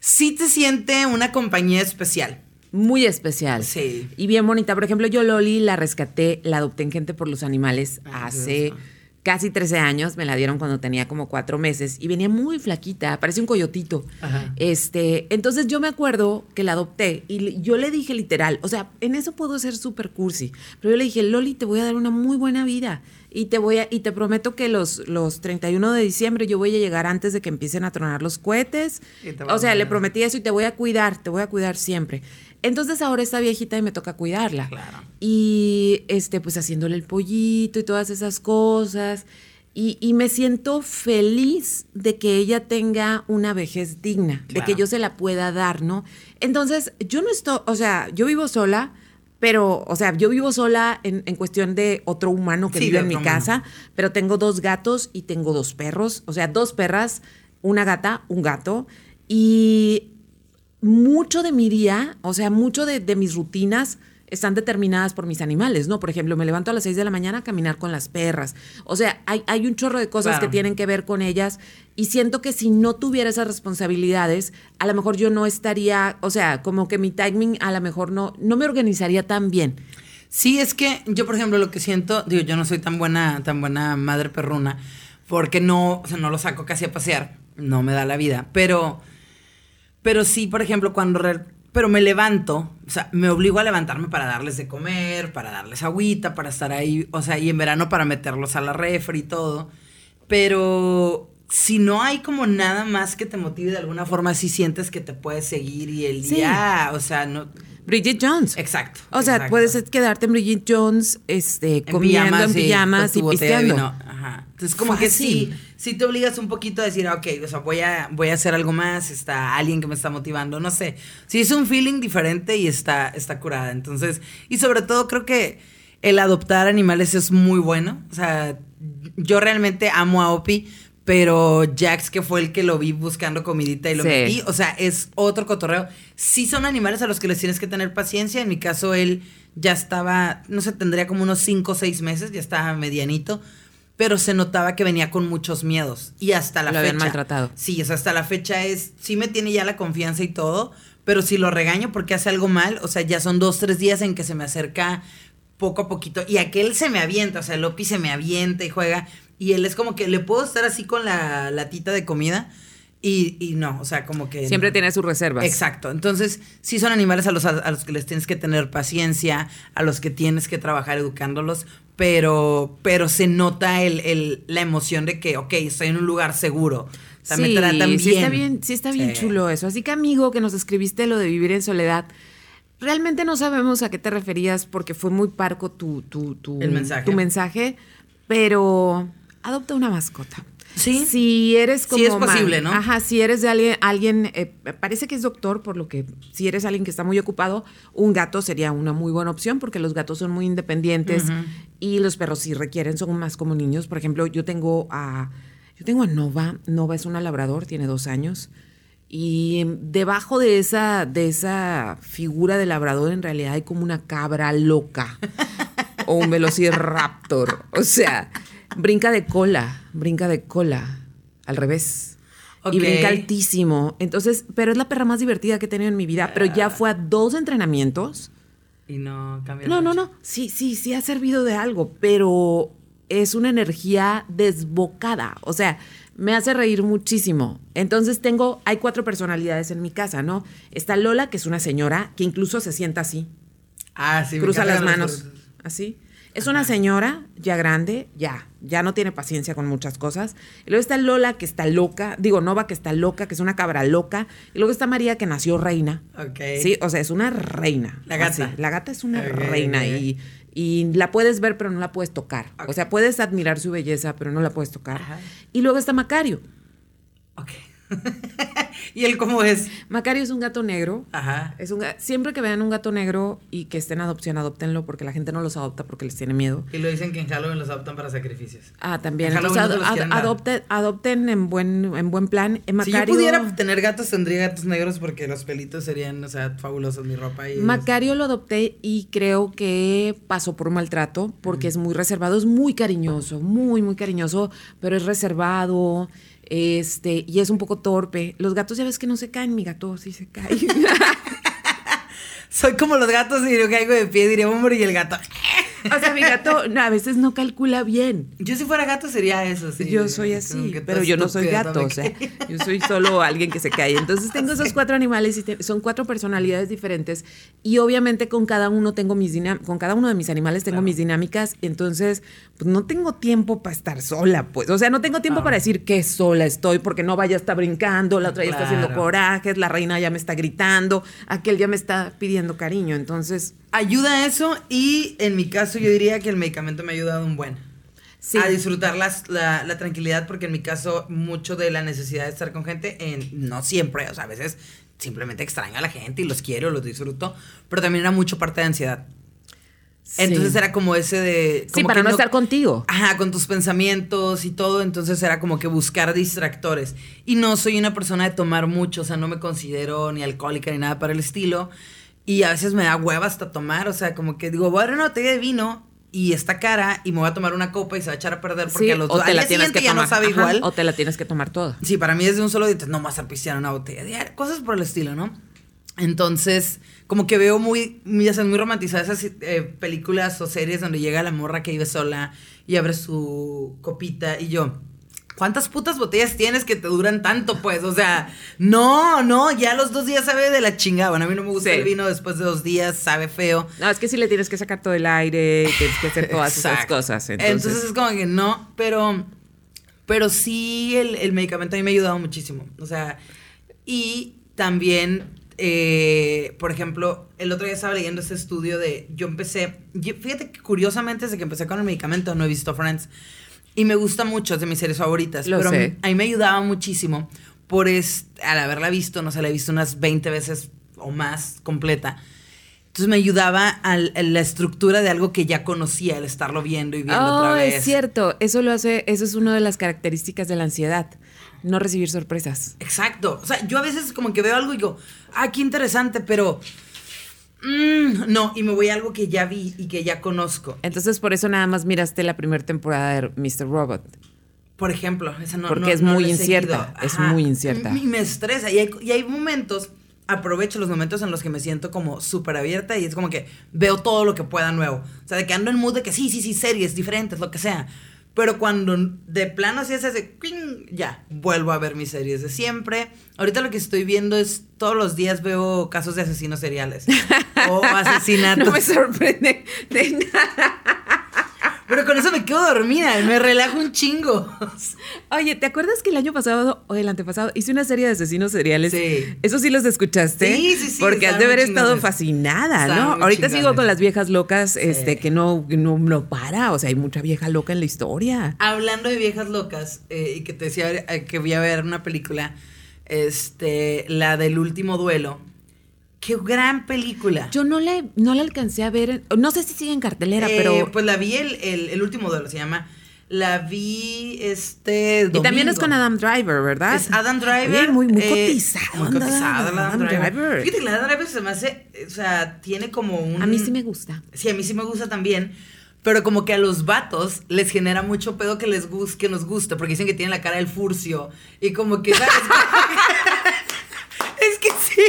sí te siente una compañía especial. Muy especial. Sí. Y bien bonita. Por ejemplo, yo Loli la rescaté, la adopté en Gente por los Animales hace Dios. casi 13 años. Me la dieron cuando tenía como cuatro meses y venía muy flaquita, parece un coyotito. Ajá. Este, entonces yo me acuerdo que la adopté y yo le dije literal, o sea, en eso puedo ser súper cursi, pero yo le dije, Loli, te voy a dar una muy buena vida y te voy a, y te prometo que los, los 31 de diciembre yo voy a llegar antes de que empiecen a tronar los cohetes. O sea, le prometí eso y te voy a cuidar, te voy a cuidar siempre. Entonces ahora está viejita y me toca cuidarla. Claro. Y este, pues haciéndole el pollito y todas esas cosas. Y, y me siento feliz de que ella tenga una vejez digna, de que yo se la pueda dar, ¿no? Entonces, yo no estoy, o sea, yo vivo sola, pero, o sea, yo vivo sola en, en cuestión de otro humano que Sí, vive en mi humano. casa, pero tengo dos gatos y tengo dos perros, o sea, dos perras, una gata, un gato, y mucho de mi día, o sea, mucho de, de mis rutinas están determinadas por mis animales, ¿no? Por ejemplo, me levanto a las 6 de la mañana a caminar con las perras. O sea, hay, hay un chorro de cosas Claro. que tienen que ver con ellas y siento que si no tuviera esas responsabilidades, a lo mejor yo no estaría, o sea, como que mi timing a lo mejor no, no me organizaría tan bien. Sí, es que yo, por ejemplo, lo que siento, digo, yo no soy tan buena, tan buena madre perruna, porque no, o sea, no lo saco casi a pasear, no me da la vida, pero, pero sí, por ejemplo, cuando, re- pero me levanto, o sea, me obligo a levantarme para darles de comer, para darles agüita, para estar ahí, o sea, y en verano para meterlos a la refri y todo, pero si no hay como nada más que te motive de alguna forma, sí sientes que te puedes seguir y el Sí. día, o sea, no... Bridget Jones. Exacto. O sea, exacto. puedes quedarte en Bridget Jones, este, En comiendo pijamas, en pijamas y pisteando. Entonces, como que sí, sí te obligas un poquito a decir, ah, ok, o sea, voy a, voy a hacer algo más, está alguien que me está motivando, no sé. Sí, es un feeling diferente y está, está curada. Entonces, y sobre todo creo que el adoptar animales es muy bueno. O sea, yo realmente amo a Opi, pero Jax, que fue el que lo vi buscando comidita y lo Sí. metí, o sea, es otro cotorreo. Sí son animales a los que les tienes que tener paciencia. En mi caso, él ya estaba, no sé, tendría como unos 5 o 6 meses, ya estaba medianito. Pero se notaba que venía con muchos miedos. Y hasta la Lo fecha. habían maltratado. Sí, o sea, hasta la fecha es. Sí me tiene ya la confianza y todo. Pero si lo regaño porque hace algo mal, o sea, ya son dos, tres días en que se me acerca poco a poquito. Y aquel se me avienta, o sea, el Opi se me avienta y juega. Y él es como que le puedo estar así con la latita de comida. Y, y no, o sea, como que. Siempre no. tiene sus reservas. Exacto. Entonces, sí son animales a los, a los que les tienes que tener paciencia, a los que tienes que trabajar educándolos, pero, pero se nota el, el- la emoción de que, ok, estoy en un lugar seguro. O sea, me Sí, tratan bien. sí está bien, sí está bien Sí. chulo eso. Así que amigo, que nos escribiste lo de vivir en soledad, realmente no sabemos a qué te referías porque fue muy parco tu, tu, tu, El mensaje. tu mensaje, pero adopta una mascota. Sí. Si eres como... Sí es posible, ¿no? Ajá, si eres de alguien, alguien eh, parece que es doctor, por lo que si eres alguien que está muy ocupado, un gato sería una muy buena opción porque los gatos son muy independientes y los perros sí requieren, son más como niños. Por ejemplo, yo tengo a, yo tengo a Nova, Nova es una labrador, tiene dos años. Y debajo de esa, de esa figura de labrador en realidad hay como una cabra loca o un velociraptor. O sea, brinca de cola, brinca de cola, al revés. Y brinca altísimo. Entonces, pero es la perra más divertida que he tenido en mi vida. Pero ya fue a dos entrenamientos. Y no cambia No, no, mucho. no. Sí, sí, sí ha servido de algo, pero es una energía desbocada. O sea, me hace reír muchísimo. Entonces tengo, hay cuatro personalidades en mi casa, ¿no? Está Lola, que es una señora, que incluso se sienta así, Ah, sí. me cruza las manos, los- así. Es una señora ya grande, ya, ya no tiene paciencia con muchas cosas. Y luego está Lola, que está loca, digo, Nova, que está loca, que es una cabra loca. Y luego está María, que nació reina. Ok. Sí, o sea, es una reina. La gata. Así, la gata es una reina y, y la puedes ver, pero no la puedes tocar. O sea, puedes admirar su belleza, pero no la puedes tocar. Ajá. Y luego está Macario. Ok. ¿Y él cómo es? Macario es un gato negro. Ajá. Es un, siempre que vean un gato negro y que esté en adopción, adoptenlo porque la gente no los adopta porque les tiene miedo. Y lo dicen que en Halloween los adoptan para sacrificios. Ah, también. En Entonces, ad- adopten, adopten en buen, en buen plan. Eh, Si Macario, yo pudiera tener gatos, tendría gatos negros porque los pelitos serían, o sea, fabulosos mi ropa. Y Macario lo adopté y creo que pasó por maltrato porque es muy reservado, es muy cariñoso, muy, muy cariñoso, pero es reservado, este, y es un poco torpe. Los gatos ya ves que no se caen, mi gato sí se cae. Soy como los gatos y yo caigo de pie, diría hombre, y el gato. O sea, mi gato no, a veces no calcula bien. Yo si fuera gato sería eso, sí. yo soy así, pero yo no soy gato, o sea, yo soy solo alguien que se cae. Entonces tengo esos cuatro animales y te- son cuatro personalidades diferentes y obviamente con cada uno tengo mis con cada uno de mis animales tengo Claro. mis dinámicas, entonces pues no tengo tiempo para estar sola, pues, o sea, no tengo tiempo Claro. para decir que sola estoy porque no vaya a estar brincando, la otra ya está haciendo Claro. corajes, la reina ya me está gritando, aquel ya me está pidiendo cariño, entonces Ayuda eso y en mi caso yo diría que el medicamento me ha ayudado un buen. sí. A disfrutar las- la, la tranquilidad porque en mi caso mucho de la necesidad de estar con gente, en, no siempre, o sea, a veces simplemente extraño a la gente y los quiero, los disfruto, pero también era mucho parte de ansiedad. Sí. Entonces era como ese de... Sí, para que no estar contigo. Ajá, con tus pensamientos y todo, entonces era como que buscar distractores. Y no soy una persona de tomar mucho, o sea, no me considero ni alcohólica ni nada para el estilo. Y a veces me da hueva hasta tomar, o sea, como que digo, voy a dar una botella de vino y está cara y me voy a tomar una copa y se va a echar a perder porque Sí, a los o dos te la tienes que ya tomar. no sabe Ajá, igual. O te la tienes que tomar toda. Sí, para mí es de un solo día, no vas a pistear una botella diaria, cosas por el estilo, ¿no? Entonces, como que veo muy, muy, ya sabes, muy romantizadas esas eh, películas o series donde llega la morra que vive sola y abre su copita y yo. ¿Cuántas putas botellas tienes que te duran tanto, pues? O sea, no, no, ya los dos días sabe de la chingada. Bueno, a mí no me gusta Sí. el vino después de dos días, sabe feo. No, es que sí le tienes que sacar todo el aire, tienes que hacer todas esas cosas. Entonces, Entonces, es como que no, pero, pero sí el, el medicamento a mí me ha ayudado muchísimo. O sea, y también, eh, por ejemplo, el otro día estaba leyendo este estudio de, yo empecé, yo- fíjate que curiosamente desde que empecé con el medicamento no he visto Friends. Y me gusta mucho, es de mis series favoritas. Lo pero sé. a mí me ayudaba muchísimo por es, al haberla visto, no sé, la he visto unas 20 veces o más completa. Entonces me ayudaba a la estructura de algo que ya conocía, el estarlo viendo y viendo oh, otra vez. es cierto. Eso lo hace, eso es una de las características de la ansiedad. No recibir sorpresas. Exacto. O sea, yo a veces como que veo algo y digo, ah, qué interesante, pero... mm, no, y me voy a algo que ya vi y que ya conozco. Entonces, por eso nada más miraste la primera temporada de Mr. Robot. Por ejemplo, esa no Porque no- es no muy incierta, es muy incierta. Y me estresa. Y hay, y hay momentos, aprovecho los momentos en los que me siento como súper abierta y es como que veo todo lo que pueda nuevo. O sea, de que ando en mood de que sí, sí, sí, series diferentes, lo que sea. Pero cuando de plano así es ese, ya, vuelvo a ver mis series de siempre. Ahorita lo que estoy viendo es, todos los días veo casos de asesinos seriales. o asesinatos. No me sorprende de nada. Pero con eso me quedo dormida, me relajo un chingo. Oye, ¿te acuerdas que el año pasado o el antepasado hice una serie de asesinos seriales? Sí. ¿Eso sí los escuchaste? Sí, sí, sí, Porque has de haber estado fascinada, ¿no? Ahorita sigo con las viejas locas, este, que no, no, no para. O sea, hay mucha vieja loca en la historia. Hablando de viejas locas, eh, y que te decía eh, que voy a ver una película, este, la del último duelo. Qué gran película. Yo no la, no la alcancé a ver, no sé si sigue en cartelera, Eh, pero... Pues la vi el, el, el último duelo, se llama. La vi este. y también es con Adam Driver, ¿verdad? Es Adam Driver. Oye, muy, muy eh, cotizado. Muy el Adam, Adam Driver. Driver. Fíjate que el Adam Driver se me hace. O sea, tiene como un. A mí sí me gusta. Sí, a mí sí me gusta también. Pero como que a los vatos les genera mucho pedo que les gus- que nos guste, porque dicen que tiene la cara del furcio. Y como que, ¿sabes? es que sí.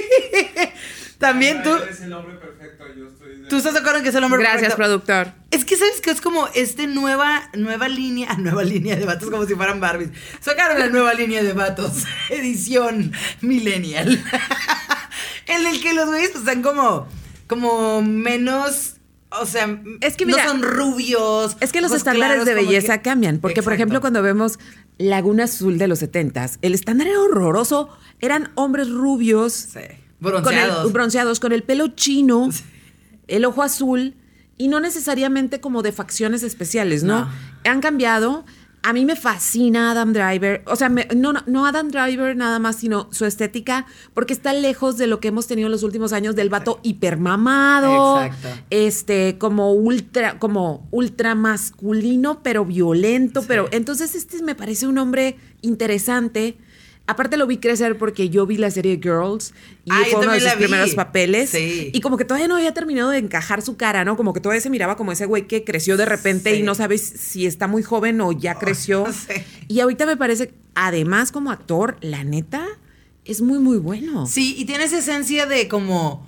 También tú. Es el hombre perfecto, yo estoy de- ¿Tú estás de acuerdo en que es el hombre Gracias, perfecto? productor. Es que sabes que es como este nueva, nueva línea, nueva línea de vatos como si fueran Barbies. Sacaron la nueva línea de vatos, edición millennial. en el que los güeyes pues, están como, como menos, o sea, Es que mira, no son rubios. Es que los estándares de belleza que- cambian, porque por ejemplo cuando vemos Laguna Azul de los 70 el estándar era horroroso, eran hombres rubios, Sí, con el- bronceados. bronceados, con el pelo chino, el ojo azul, y no necesariamente como de facciones especiales, ¿no? No. Han cambiado. A mí me fascina Adam Driver. O sea, me- no, no- Adam Driver nada más, sino su estética, porque está lejos de lo que hemos tenido en los últimos años del vato hipermamado. Exacto. Este, como ultra, como ultra masculino, pero violento. Sí. Pero entonces este me parece un hombre interesante. Aparte lo vi crecer porque yo vi la serie Girls y Ah, fue uno de sus primeros papeles. Sí. Y como que todavía no había terminado de encajar su cara, ¿no? Como que todavía se miraba como ese güey que creció de repente Sí. y no sabes si está muy joven o ya creció. sí. Y ahorita me parece, además como actor, la neta, es muy, muy bueno. Sí, y tiene esa esencia de como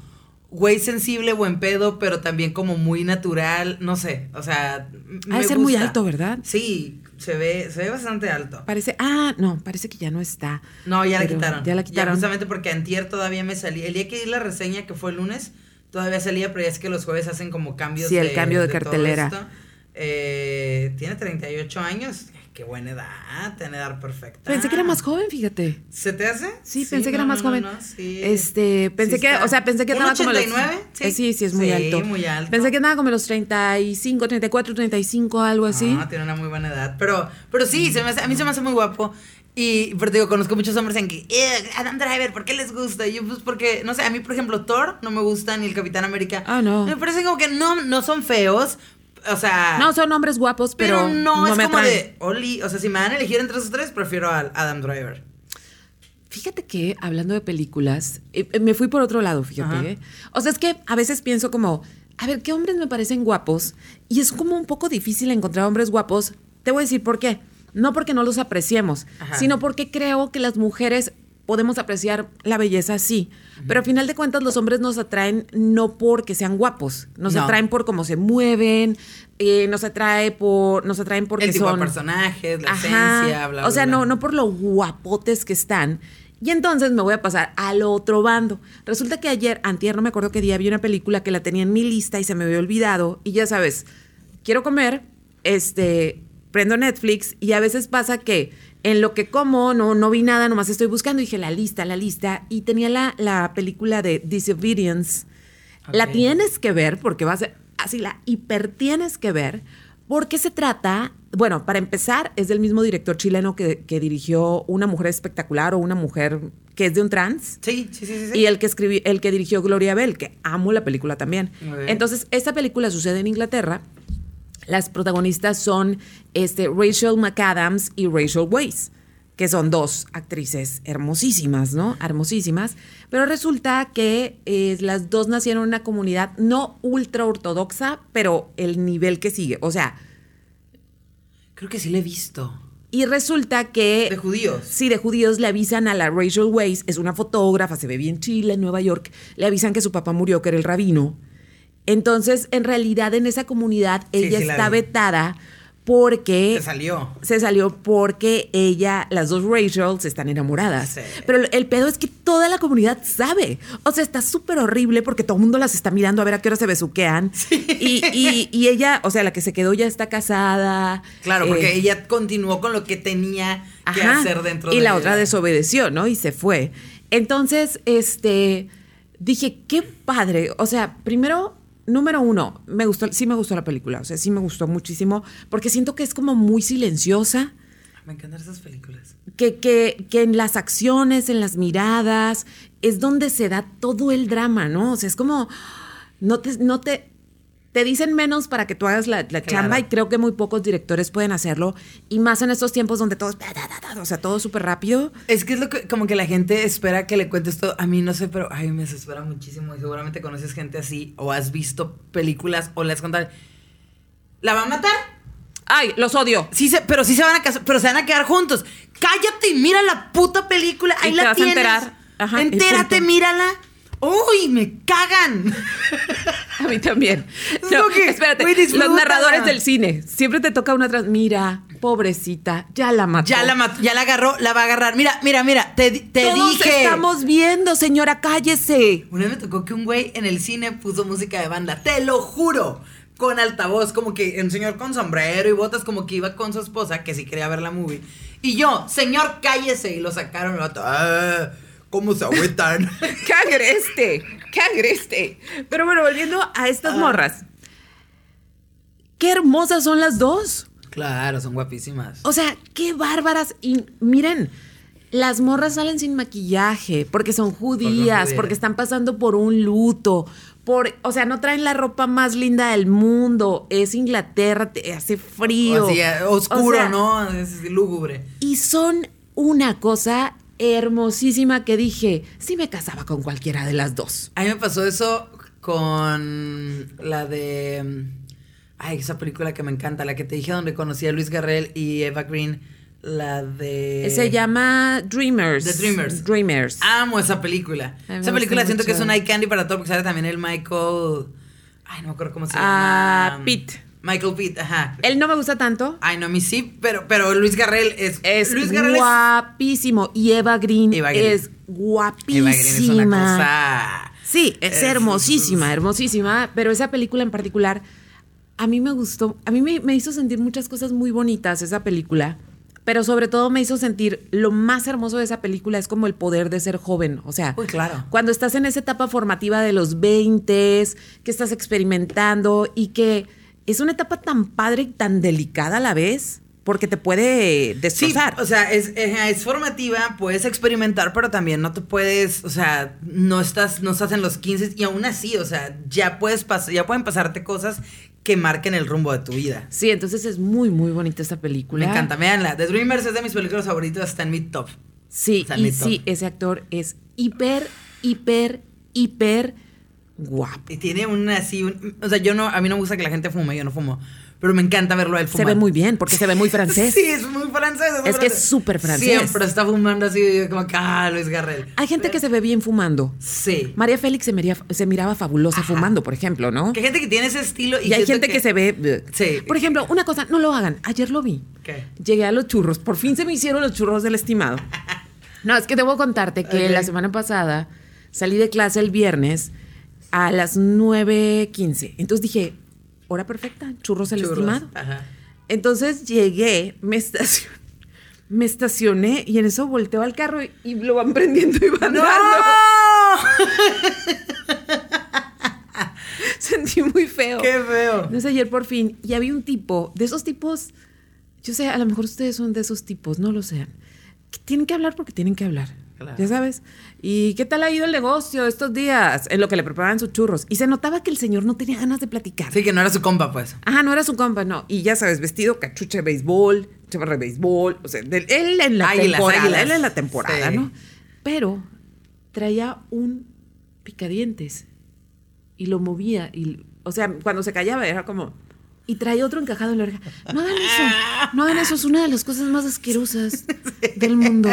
güey sensible, buen pedo, pero también como muy natural, no sé, o sea, Ha de ser muy alto, ¿verdad? Sí, se ve, se ve bastante alto. Parece, ah, no, parece que ya no está. No, ya la quitaron. Ya la quitaron. justamente porque antier todavía me salía. El día que di la reseña, que fue el lunes, todavía salía, pero ya es que los jueves hacen como cambios Sí, el cambio de todo cartelera. Eh, tiene 38 años. Qué buena edad, tiene edad perfecta. Pensé que era más joven, fíjate. ¿Se te hace? Sí, pensé que era no, más no, joven. no, sí. Este, pensé Sí que, o sea, pensé que ¿Un andaba como los 89? Eh, sí, sí, es muy Sí, alto. muy alto. Pensé que andaba como los 35, 34, 35, algo así. Ah, tiene una muy buena edad. Pero, pero sí, se me hace- a mí se me hace muy guapo. Y, pero te digo, conozco muchos hombres en que, eh, Adam Driver, ¿por qué les gusta? Y yo, pues, porque, no sé, a mí, por ejemplo, Thor no me gusta, ni el Capitán América. Ah, no. Me parece como que no, no son feos. O sea. No, son hombres guapos, pero, pero, no, es me como atraen. de, Oli, o sea, si me van a elegir entre esos tres, prefiero a Adam Driver. Fíjate que hablando de películas, eh, eh, me fui por otro lado, fíjate. ¿eh? O sea, es que a veces pienso como, a ver, ¿qué hombres me parecen guapos? Y es como un poco difícil encontrar hombres guapos. Te voy a decir por qué. No porque no los apreciemos, Ajá. sino porque creo que las mujeres podemos apreciar la belleza, sí. Pero al final de cuentas los hombres nos atraen no porque sean guapos, nos No. atraen por cómo se mueven, eh, nos atrae por, nos atraen porque el tipo son de personajes, la Ajá. esencia, bla, bla. O sea, bla. no, no por lo guapotes que están. Y entonces me voy a pasar al otro bando. Resulta que ayer, antier, no me acuerdo qué día, vi una película que la tenía en mi lista y se me había olvidado. Y ya sabes, quiero comer, este, prendo Netflix y a veces pasa que en lo que como no, no vi nada, nomás estoy buscando. Dije, la lista, la lista. Y tenía la, la película de Disobedience. La tienes que ver porque va a ser así, la hiper tienes que ver porque se trata, bueno, para empezar, es del mismo director chileno que, que dirigió Una mujer espectacular o Una mujer que es de un trans. Sí, sí, sí, sí. Y el que escribió, el que dirigió Gloria Bell, que amo la película también. Entonces, esta película sucede en Inglaterra. Las protagonistas son este, Rachel McAdams y Rachel Weisz, que son dos actrices hermosísimas, ¿no? Hermosísimas. Pero resulta que eh, las dos nacieron en una comunidad no ultra ortodoxa, pero el nivel que sigue. O sea, Creo que sí la he visto. y resulta que... De judíos. Sí, de judíos le avisan a la Rachel Weisz, es una fotógrafa, se ve bien Chile, en Nueva York, le avisan que su papá murió, que era el rabino. Entonces, en realidad, en esa comunidad, Sí, ella sí la está vetada porque Se salió. se salió porque ella, las dos Rachels están enamoradas. Sí. Pero el, pedo es que toda la comunidad sabe. O sea, está súper horrible porque todo el mundo las está mirando a ver a qué hora se besuquean. Y, y- y ella, o sea, la que se quedó ya está casada. Claro, porque Eh, ella continuó con lo que tenía que Ajá. hacer dentro y de la otra desobedeció, ¿no? Y se fue. Entonces, este, dije, qué padre. O sea, primero, número uno, me gustó, sí me gustó la película. O sea, sí me gustó muchísimo porque siento que es como muy silenciosa. Me encantan esas películas. Que, que, que en las acciones, en las miradas, es donde se da todo el drama, ¿no? O sea, es como, no te, no te, te dicen menos para que tú hagas la, la Claro. chamba y creo que muy pocos directores pueden hacerlo. Y más en estos tiempos donde todo es, o sea, todo súper rápido. Es que es lo que, como que la gente espera que le cuentes todo. A mí no sé, pero ay, me desespera muchísimo. Y seguramente conoces gente así, o has visto películas, o le has contado. ¿La va a matar? Ay, los odio. Sí, se, pero sí se van a casar, pero se van a quedar juntos. Cállate y mira la puta película. Ahí Y te la vas a tienes. enterar. Ajá, y Entérate, mírala. ¡Uy, me cagan! A mí también. No, que, espérate, los narradores del cine. Siempre te toca una atrás. Mira, pobrecita, ya la mató. Ya la mató, ya la agarró, la va a agarrar. Mira, mira, mira, te, te Todos dije. estamos viendo, señora, cállese. Una vez me tocó que un güey en el cine puso música de banda, te lo juro, con altavoz, como que un señor con sombrero y botas, como que iba con su esposa, que sí quería ver la movie. Y yo, señor, cállese. Y lo sacaron, "Ah, ¿cómo se agüitan? ¡Qué agreste! ¡Qué agreste! Pero bueno, volviendo a Ah. estas morras. ¡Qué hermosas son las dos! claro, son guapísimas. O sea, qué bárbaras. Y miren, las morras salen sin maquillaje porque son judías, porque están pasando por un luto. Por, o sea, no traen la ropa más linda del mundo. Es Inglaterra, te hace frío. Eh, oscuro, O sea, ¿no? Es lúgubre. Y son una cosa hermosísima que dije, sí me casaba con cualquiera de las dos. A mí me pasó eso con la de. Ay, esa película que me encanta, la que te dije donde conocí a Luis Garrel y Eva Green. La de. Se llama Dreamers. The Dreamers. Dreamers. Amo esa película. Esa película siento que es un eye candy para todo, porque sale también el Michael. Ay, no me acuerdo cómo se Ah, llama. Michael Pitt, ajá. Él no me gusta tanto. Ay, no, a mí sí, pero, pero Luis Garrel es. Es Luis Garrel es. guapísimo. Y Eva Green, Eva Green. es Eva guapísima. Green es una cosa. Sí, es, Es- hermosísima, hermosísima. Pero esa película en particular, a mí me gustó. A mí me, me hizo sentir muchas cosas muy bonitas esa película. Pero sobre todo me hizo sentir lo más hermoso de esa película es como el poder de ser joven. O sea, Uy, claro. cuando estás en esa etapa formativa de los 20, que estás experimentando y que es una etapa tan padre y tan delicada a la vez, porque te puede Sí, destrozar. o sea, es, es, es formativa, puedes experimentar, pero también no te puedes, o sea, no estás, no estás en los 15 y aún así, o sea, ya puedes pasar, ya pueden pasarte cosas que marquen el rumbo de tu vida. Sí, entonces es muy, muy bonita esta película. Me encanta, veanla. The Dreamers es de mis películas favoritas, está en mi top. Sí, y neto. sí, ese actor es hiper, hiper, hiper guapo. Y tiene un así, un- o sea, yo no, a mí no me gusta que la gente fume, yo no fumo, pero me encanta verlo a él Se fumar. ve muy bien, porque se ve muy francés. Sí, es muy francés. muy Es que es súper francés. Siempre está fumando así, como que, ah, Luis Garrel. Hay gente que se ve bien fumando. Sí. María Félix se, miría- se miraba fabulosa fumando, por ejemplo, ¿no? Que hay gente que tiene ese estilo y, Y hay gente que, se ve... Sí. Por ejemplo, una cosa, no lo hagan. Ayer lo vi. ¿Qué? Llegué a los churros. Por fin se me hicieron los churros del estimado. No, es que debo contarte que Ok. la semana pasada salí de clase el viernes a las 9.15. Entonces dije, hora perfecta, churros el Churros. estimado. Ajá. Entonces llegué, me estacioné, me estacioné y en eso volteo al carro y, y lo van prendiendo y van ¡No! dando. Sentí muy feo. ¡Qué feo! Entonces ayer por fin, y había un tipo, de esos tipos, yo sé, a lo mejor ustedes son de esos tipos, no lo sean, que tienen que hablar porque tienen que hablar. Claro. Ya sabes. ¿Y qué tal ha ido el negocio estos días? En lo que le preparaban sus churros. Y se notaba que el señor no tenía ganas de platicar. Sí, que no era su compa, pues. Ajá, no era su compa, no. Y ya sabes, vestido cachucha de béisbol, chavarra de béisbol. O sea, él en la Águilas, temporada. águilas. Él en la temporada, Sí. ¿no? Pero traía un picadientes y lo movía. Y, o sea, cuando se callaba era como. Y traía otro encajado en la oreja. No hagan eso. No hagan eso. Es una de las cosas más asquerosas del mundo.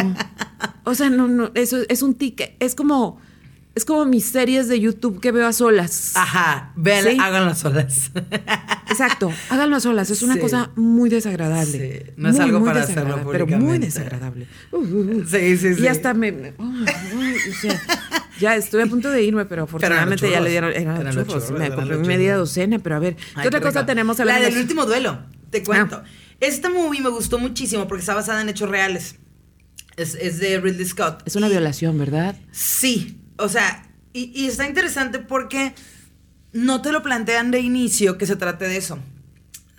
O sea, no, no. Eso es un tic. Es como. Es como mis series de YouTube que veo a solas. Ajá. Vean, Sí. háganlo solas. Exacto, háganlo a solas, es una Sí. cosa muy desagradable. Sí, no es Muy, algo muy para hacerlo Pero muy desagradable. Uh, uh, uh. Sí, sí, sí. Y hasta me... me- ay, ay, o sea, ya estoy a punto de irme, pero afortunadamente ya le dieron... Eran Eran los los churros. churros, me compré media docena, pero a ver, ¿qué otra cosa rico. tenemos? La hablando del de- último duelo. Te cuento. Ah. Esta movie me gustó muchísimo porque está basada en hechos reales. Es, es de Ridley Scott. Es una violación, ¿verdad? Sí, o sea, y, y está interesante porque no te lo plantean de inicio que se trate de eso.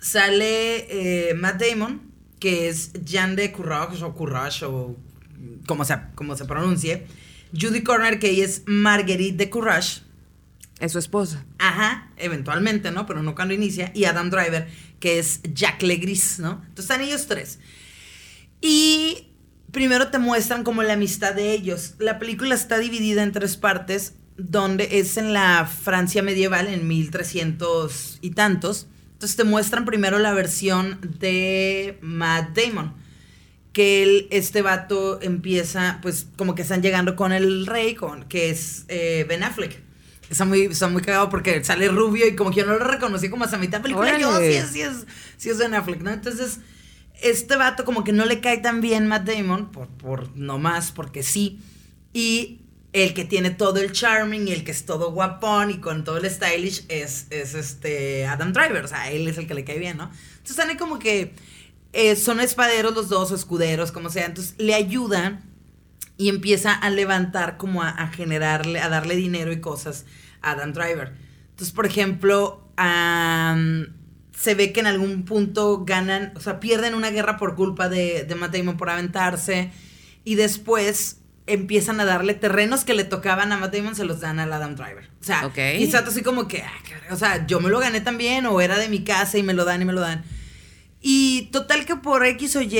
Sale eh, Matt Damon, que es Jan de Courage o Courage o como se, como se pronuncie. Judy Corner, que ella es Marguerite de Courage. Es su esposa. Ajá, eventualmente, ¿no? Pero no cuando inicia. Y Adam Driver, que es Jack Legris, ¿no? Entonces están ellos tres. Y primero te muestran como la amistad de ellos. La película está dividida en tres partes, donde es en la Francia medieval, en 1300 y tantos. Entonces te muestran primero la versión de Matt Damon. Que él, este vato empieza, pues como que están llegando con el rey, con, que es eh, Ben Affleck. Está muy, está muy cagado porque sale rubio y como que yo no lo reconocí como hasta mitad de película. Yo, Órale. sí es, sí es, sí es Ben Affleck, ¿no? Entonces, este vato como que no le cae tan bien Matt Damon, por, por no más, porque sí. Y el que tiene todo el charming y el que es todo guapón y con todo el stylish es, es este Adam Driver. O sea, él es el que le cae bien, ¿no? Entonces están como que eh, son espaderos los dos o escuderos, como sea. Entonces le ayudan y empieza a levantar como a, a generarle, a darle dinero y cosas a Adam Driver. Entonces, por ejemplo, am, se ve que en algún punto ganan, o sea, pierden una guerra por culpa de, de Matt Damon por aventarse y después empiezan a darle terrenos que le tocaban a Matt Damon, se los dan al Adam Driver. O sea, Ok. y está así como que, ah, o sea, yo me lo gané también o era de mi casa y me lo dan y me lo dan. Y total que por X o Y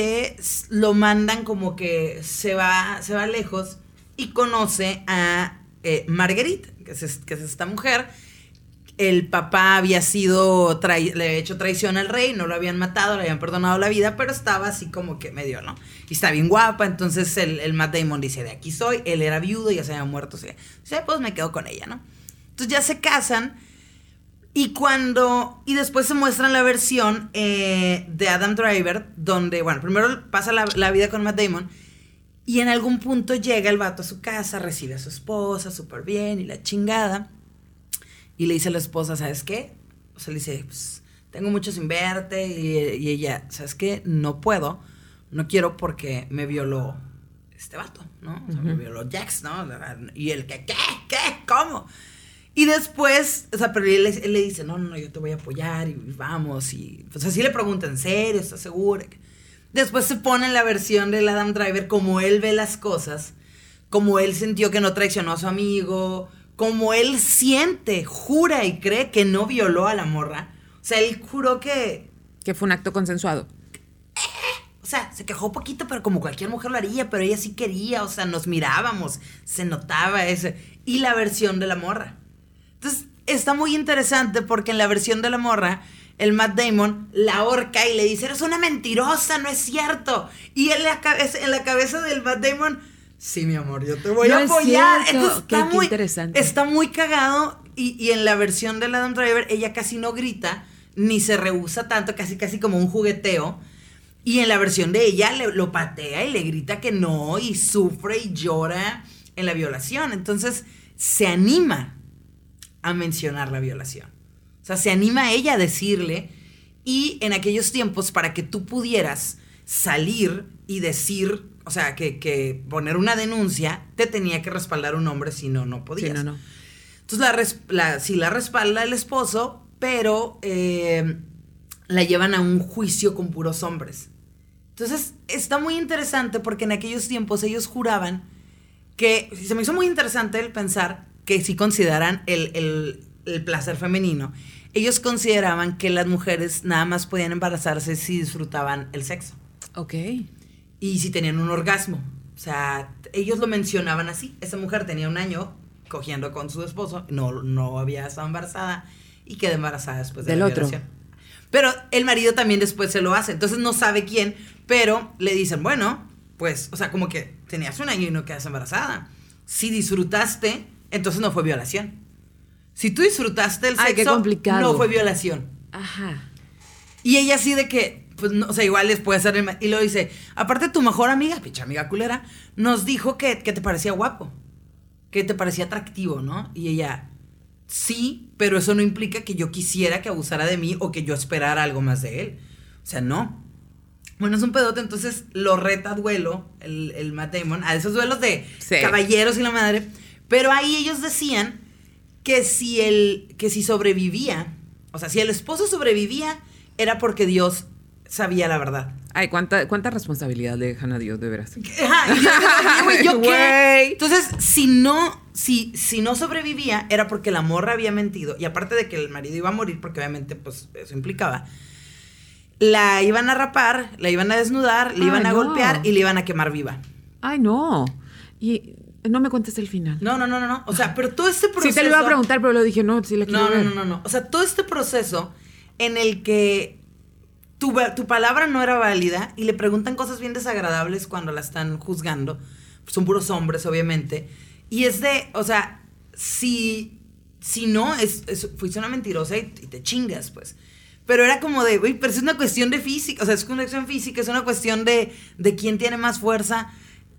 lo mandan como que se va, se va lejos y conoce a eh, Marguerite, que es- que es esta mujer. El papá había sido, le había hecho traición al rey, no lo habían matado, le habían perdonado la vida, pero estaba así como que medio, ¿no? Y está bien guapa, entonces el, el Matt Damon dice, de aquí soy, él era viudo, ya se había muerto, o sea, pues me quedo con ella, ¿no? Entonces ya se casan y cuando. Y después se muestran la versión eh, de Adam Driver, donde, bueno, primero pasa la, la vida con Matt Damon. Y en algún punto llega el vato a su casa, recibe a su esposa súper bien y la chingada. Y le dice a la esposa, ¿sabes qué? O sea, le dice, pues, tengo mucho sin verte. Y, y ella, ¿sabes qué? No puedo, no quiero porque me violó este vato, ¿no? O sea, me violó Jax, ¿no? Y el que, ¿qué? ¿Qué? ¿Cómo? Y después, o sea, pero él, le- él le dice, no, no, no, yo te voy a apoyar y vamos. Y pues así le pregunta, ¿en serio? ¿Estás segura? Después se pone en la versión del Adam Driver como él ve las cosas, como él sintió que no traicionó a su amigo, como él siente, jura y cree que no violó a la morra. O sea, él juró que, Que fue un acto consensuado. O sea, se quejó poquito, pero como cualquier mujer lo haría, pero ella sí quería, o sea, nos mirábamos, se notaba ese. Y la versión de la morra. Entonces, está muy interesante porque en la versión de la morra, el Matt Damon la ahorca y le dice, eres una mentirosa, no es cierto. Y en la cabeza, en la cabeza del Matt Damon, sí, mi amor, yo te voy No a apoyar. Qué- está, qué muy, interesante. está muy cagado. Y, y en la versión de Adam Driver, ella casi no grita, ni se rehúsa tanto, casi casi como un jugueteo. Y en la versión de ella le- lo patea y le grita que no, y sufre y llora en la violación. Entonces se anima a mencionar la violación. O sea, se anima a ella a decirle. Y en aquellos tiempos, para que tú pudieras salir y decir, o sea, que, que poner una denuncia, te tenía que respaldar un hombre, si no, no Sí, podías. no, no. Entonces, la, res- la- sí la respalda el esposo, pero eh, la llevan a un juicio con puros hombres. Entonces, está muy interesante porque en aquellos tiempos ellos juraban que, se me hizo muy interesante el pensar que si consideran el, el- el placer femenino, ellos consideraban que las mujeres nada más podían embarazarse si disfrutaban el sexo Ok. Y si tenían un orgasmo. O sea, ellos lo mencionaban así. Esa mujer tenía un año cogiendo con su esposo, no, no había estado embarazada y quedó embarazada después de Del la otro. violación. Pero el marido también después se lo hace, entonces no sabe quién, pero le dicen, bueno, pues, o sea, como que tenías un año y no quedas embarazada. Si disfrutaste, entonces no fue violación. Si tú disfrutaste el Ay, qué sexo, complicado. no fue violación. Ajá. Y ella así de que, pues, no, o sea, igual les puede hacer... Y lo dice, aparte tu mejor amiga, pinche amiga culera, nos dijo que, que te parecía guapo, que te parecía atractivo, ¿no? Y ella, sí, pero eso no implica que yo quisiera que abusara de mí o que yo esperara algo más de él. O sea, no. Bueno, es un pedote, entonces lo reta a duelo, el, el Matt Damon, a esos duelos de Sí. caballeros y la madre. Pero ahí ellos decían que si el, que si sobrevivía, o sea, si el esposo sobrevivía, era porque Dios sabía la verdad. Ay, ¿cuánta, cuánta responsabilidad le dejan a Dios, de veras. Ajá, yo, oye, güey, ¿yo qué? Entonces, si no, si, si no sobrevivía, era porque la morra había mentido. Y aparte de que el marido iba a morir, porque obviamente, pues, eso implicaba. La iban a rapar, la iban a desnudar, le Ay, iban a no. golpear y le iban a quemar viva. Ay, no. Y no me cuentes el final. No, no, no, no, no. O sea, pero todo este proceso. Sí te lo iba a preguntar, pero lo dije, no, sí la quiero No, no, no, no, no. O sea, todo este proceso en el que tu, tu palabra no era válida y le preguntan cosas bien desagradables cuando la están juzgando. Son puros hombres, obviamente. Y es de, o sea, si, si no, es, es- fuiste una mentirosa y, y te chingas, pues. Pero era como de, güey, pero es una cuestión de física, o sea, es una cuestión física, es una cuestión de, de quién tiene más fuerza.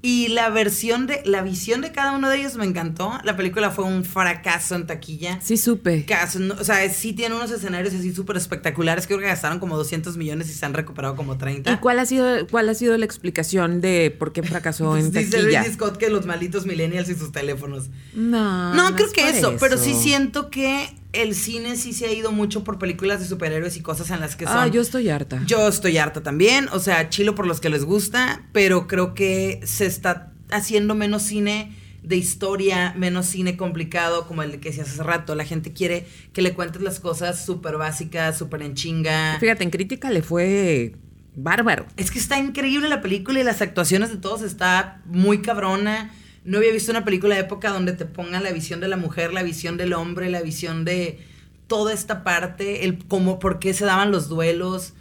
Y la versión de, la visión de cada uno de ellos me encantó. La película fue un fracaso en taquilla. Sí supe. Caso, no- o sea, sí tiene unos escenarios así súper espectaculares. Creo que gastaron como 200 millones y se han recuperado como 30. ¿Y cuál ha sido cuál ha sido la explicación de por qué fracasó en Dice taquilla? Ridley Scott que los malitos millennials y sus teléfonos. No, No, creo es que eso, pero sí siento que el cine sí se ha ido mucho por películas de superhéroes y cosas en las que son. Ah, yo estoy harta. Yo estoy harta también, o sea, chilo por los que les gusta, pero creo que se está haciendo menos cine de historia, menos cine complicado como el que decías hace rato. La gente quiere que le cuentes las cosas súper básicas, súper en chinga. Fíjate, en crítica le fue bárbaro. Es que está increíble la película y las actuaciones de todos está muy cabrona. No había visto una película de época donde te pongan la visión de la mujer, la visión del hombre, la visión de toda esta parte, el cómo, por qué se daban los duelos,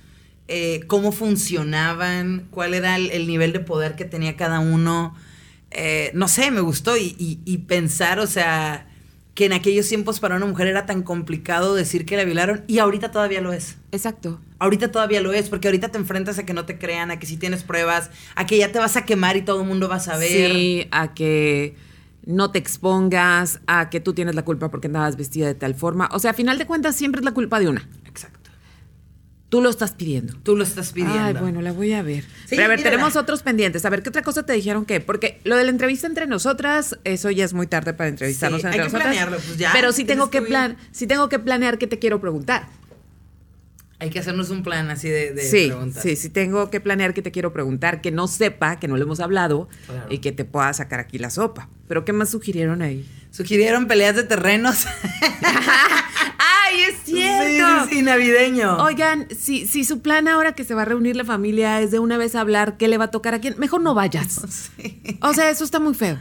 eh, cómo funcionaban, cuál era el, el nivel de poder que tenía cada uno. Eh, no sé, me gustó y- y pensar, o sea, que en aquellos tiempos para una mujer era tan complicado decir que la violaron y ahorita todavía lo es. Exacto. Ahorita todavía lo es, porque ahorita te enfrentas a que no te crean, a que si tienes pruebas, a que ya te vas a quemar y todo el mundo va a saber. Sí, a que no te expongas, a que tú tienes la culpa porque andabas vestida de tal forma. O sea, a final de cuentas siempre es la culpa de una. Tú lo estás pidiendo. Tú lo estás pidiendo. Ay, bueno, la voy a ver. Sí, Pero a ver, mírala. tenemos otros pendientes. A ver, ¿qué otra cosa te dijeron que? Porque lo de la entrevista entre nosotras, eso ya es muy tarde para entrevistarnos Sí, entre hay que planearlo, pues ya, Pero sí tengo que plan, sí tengo que planear qué te quiero preguntar. Hay que hacernos un plan así de, de sí, preguntas. sí, sí tengo que planear qué te quiero preguntar, que no sepa, que no lo hemos hablado Claro. y que te pueda sacar aquí la sopa. Pero ¿qué más sugirieron ahí? Sugirieron peleas de terrenos. Ay, ¡Ay, es cierto! Sí, sí, sí, navideño. Oigan, si, si su plan ahora que se va a reunir la familia es de una vez hablar qué le va a tocar a quién, mejor no vayas. Sí. O sea, eso está muy feo.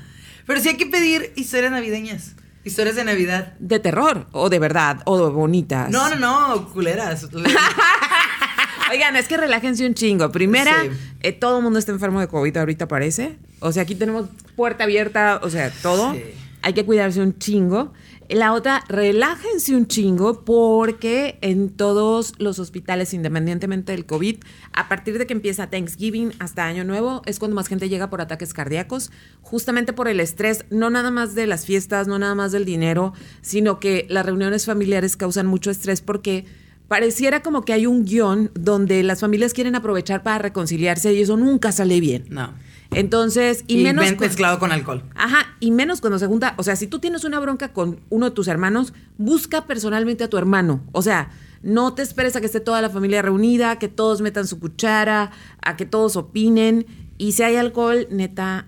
Pero sí hay que pedir historias navideñas. Historias de Navidad. De terror, o de verdad, o bonitas. No, no, no, culeras. Oigan, es que relájense un chingo. Primera, Sí. eh, todo el mundo está enfermo de COVID ahorita parece. O sea, aquí tenemos puerta abierta, o sea, todo. Sí. Hay que cuidarse un chingo. La otra, relájense un chingo porque en todos los hospitales, independientemente del COVID, a partir de que empieza Thanksgiving hasta Año Nuevo, es cuando más gente llega por ataques cardíacos, justamente por el estrés, no nada más de las fiestas, no nada más del dinero, sino que las reuniones familiares causan mucho estrés porque pareciera como que hay un guion donde las familias quieren aprovechar para reconciliarse y eso nunca sale bien. No. Entonces, y, Y, menos... ven mezclado con alcohol. Ajá, y menos cuando se junta, o sea, si tú tienes una bronca con uno de tus hermanos, busca personalmente a tu hermano. O sea, no te esperes a que esté toda la familia reunida, que todos metan su cuchara, a que todos opinen. Y si hay alcohol, neta,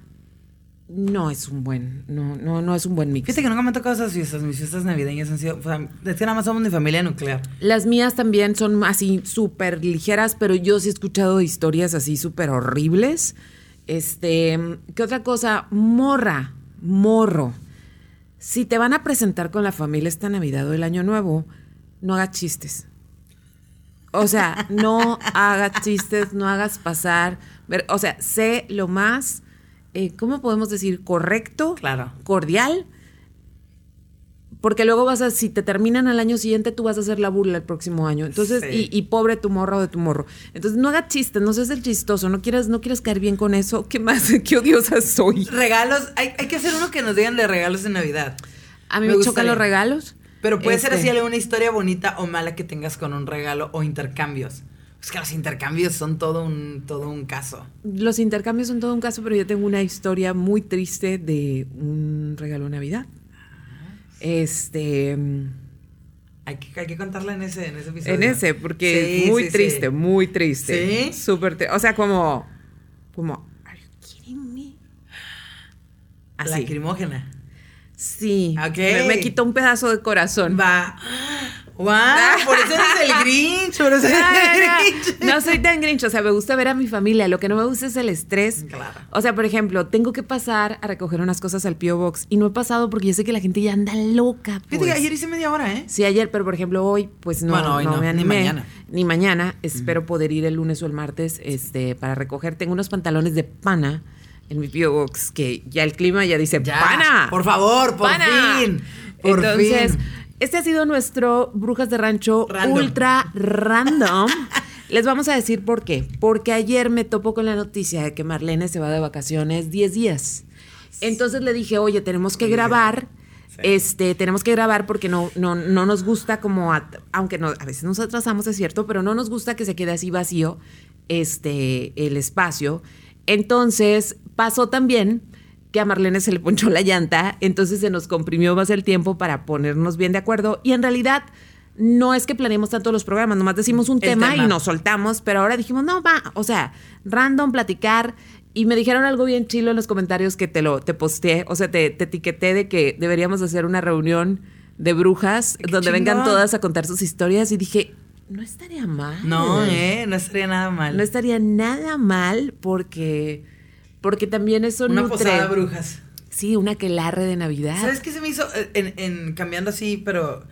no es un buen, no, no, no es un buen mix. Fíjate que nunca me han tocado esas fiestas. Mis fiestas navideñas han sido. O sea, es que nada más somos mi familia nuclear. Las mías también son así súper ligeras, pero yo sí he escuchado historias así súper horribles. Este, ¿qué otra cosa? Morra, morro. Si te van a presentar con la familia esta Navidad o el Año Nuevo, no hagas chistes. O sea, no hagas chistes, no hagas pasar. ver- O sea, sé lo más, eh, ¿cómo podemos decir? Correcto, Claro. cordial, porque luego vas a, si te terminan al año siguiente, tú vas a hacer la burla el próximo año. Entonces, Sí. y, y pobre tu morro o de tu morro. Entonces, no hagas chistes, no seas el chistoso, no quieres, no quieres caer bien con eso. ¿Qué más? Qué odiosa soy. Regalos. Hay, hay que hacer uno que nos digan de regalos de Navidad. A mí Me me, chocan los regalos. Pero puede ser Este, así alguna historia bonita o mala que tengas con un regalo o intercambios. Es que los intercambios son todo un, todo un caso. Los intercambios son todo un caso, pero yo tengo una historia muy triste de un regalo de Navidad. Este. Hay que, hay que contarla en ese, en ese episodio. En ese, porque Sí, es muy sí, sí. triste, muy triste. ¿Sí? Súper tri- O sea, como. Como. ¿Are you kidding me? Así. Lacrimógena. Sí. Ok. Me, me quitó un pedazo de corazón. Va. ¡Wow! Por eso eres el Grinch. Por eso eres No, el no, Grinch. no soy tan grinch, o sea, me gusta ver a mi familia. Lo que no me gusta es el estrés. Claro. O sea, por ejemplo, tengo que pasar a recoger unas cosas al P.O. Box y no he pasado porque yo sé que la gente ya anda loca. Fíjate pues. ayer hice media hora, ¿eh? Sí, ayer, pero por ejemplo hoy, pues no, Bueno, hoy no no, me ni animé. mañana. Ni mañana. Espero poder ir el lunes o el martes este, para recoger. Tengo unos pantalones de pana en mi P.O. Box que ya el clima ya dice Ya. ¡Pana! Por favor, por ¡Pana! fin. Por Entonces, fin. Este ha sido nuestro Brujas de Rancho Random. ultra random. Les vamos a decir por qué. Porque ayer me topo con la noticia de que Marlene se va de vacaciones 10 días. Entonces le dije, oye, tenemos que grabar. Sí. Este, tenemos que grabar porque no, no, no nos gusta como, at- aunque no, a veces nos atrasamos, es cierto, pero no nos gusta que se quede así vacío este, el espacio. Entonces, pasó también que a Marlene se le ponchó la llanta, entonces se nos comprimió más el tiempo para ponernos bien de acuerdo y en realidad no es que planeemos tanto los programas, nomás decimos un tema, tema. y nos soltamos, pero ahora dijimos, no, va, o sea, random, platicar. Y me dijeron algo bien chilo en los comentarios que te lo te posteé, o sea, te, te etiqueté de que deberíamos hacer una reunión de brujas ¡Qué donde vengan todas a contar sus historias y dije, no estaría mal. No, ¿eh? No estaría nada mal. No estaría nada mal porque porque también eso Una nutre. posada brujas. Sí, una quelarre de Navidad. ¿Sabes qué se me hizo? Eh, En, en- cambiando así, pero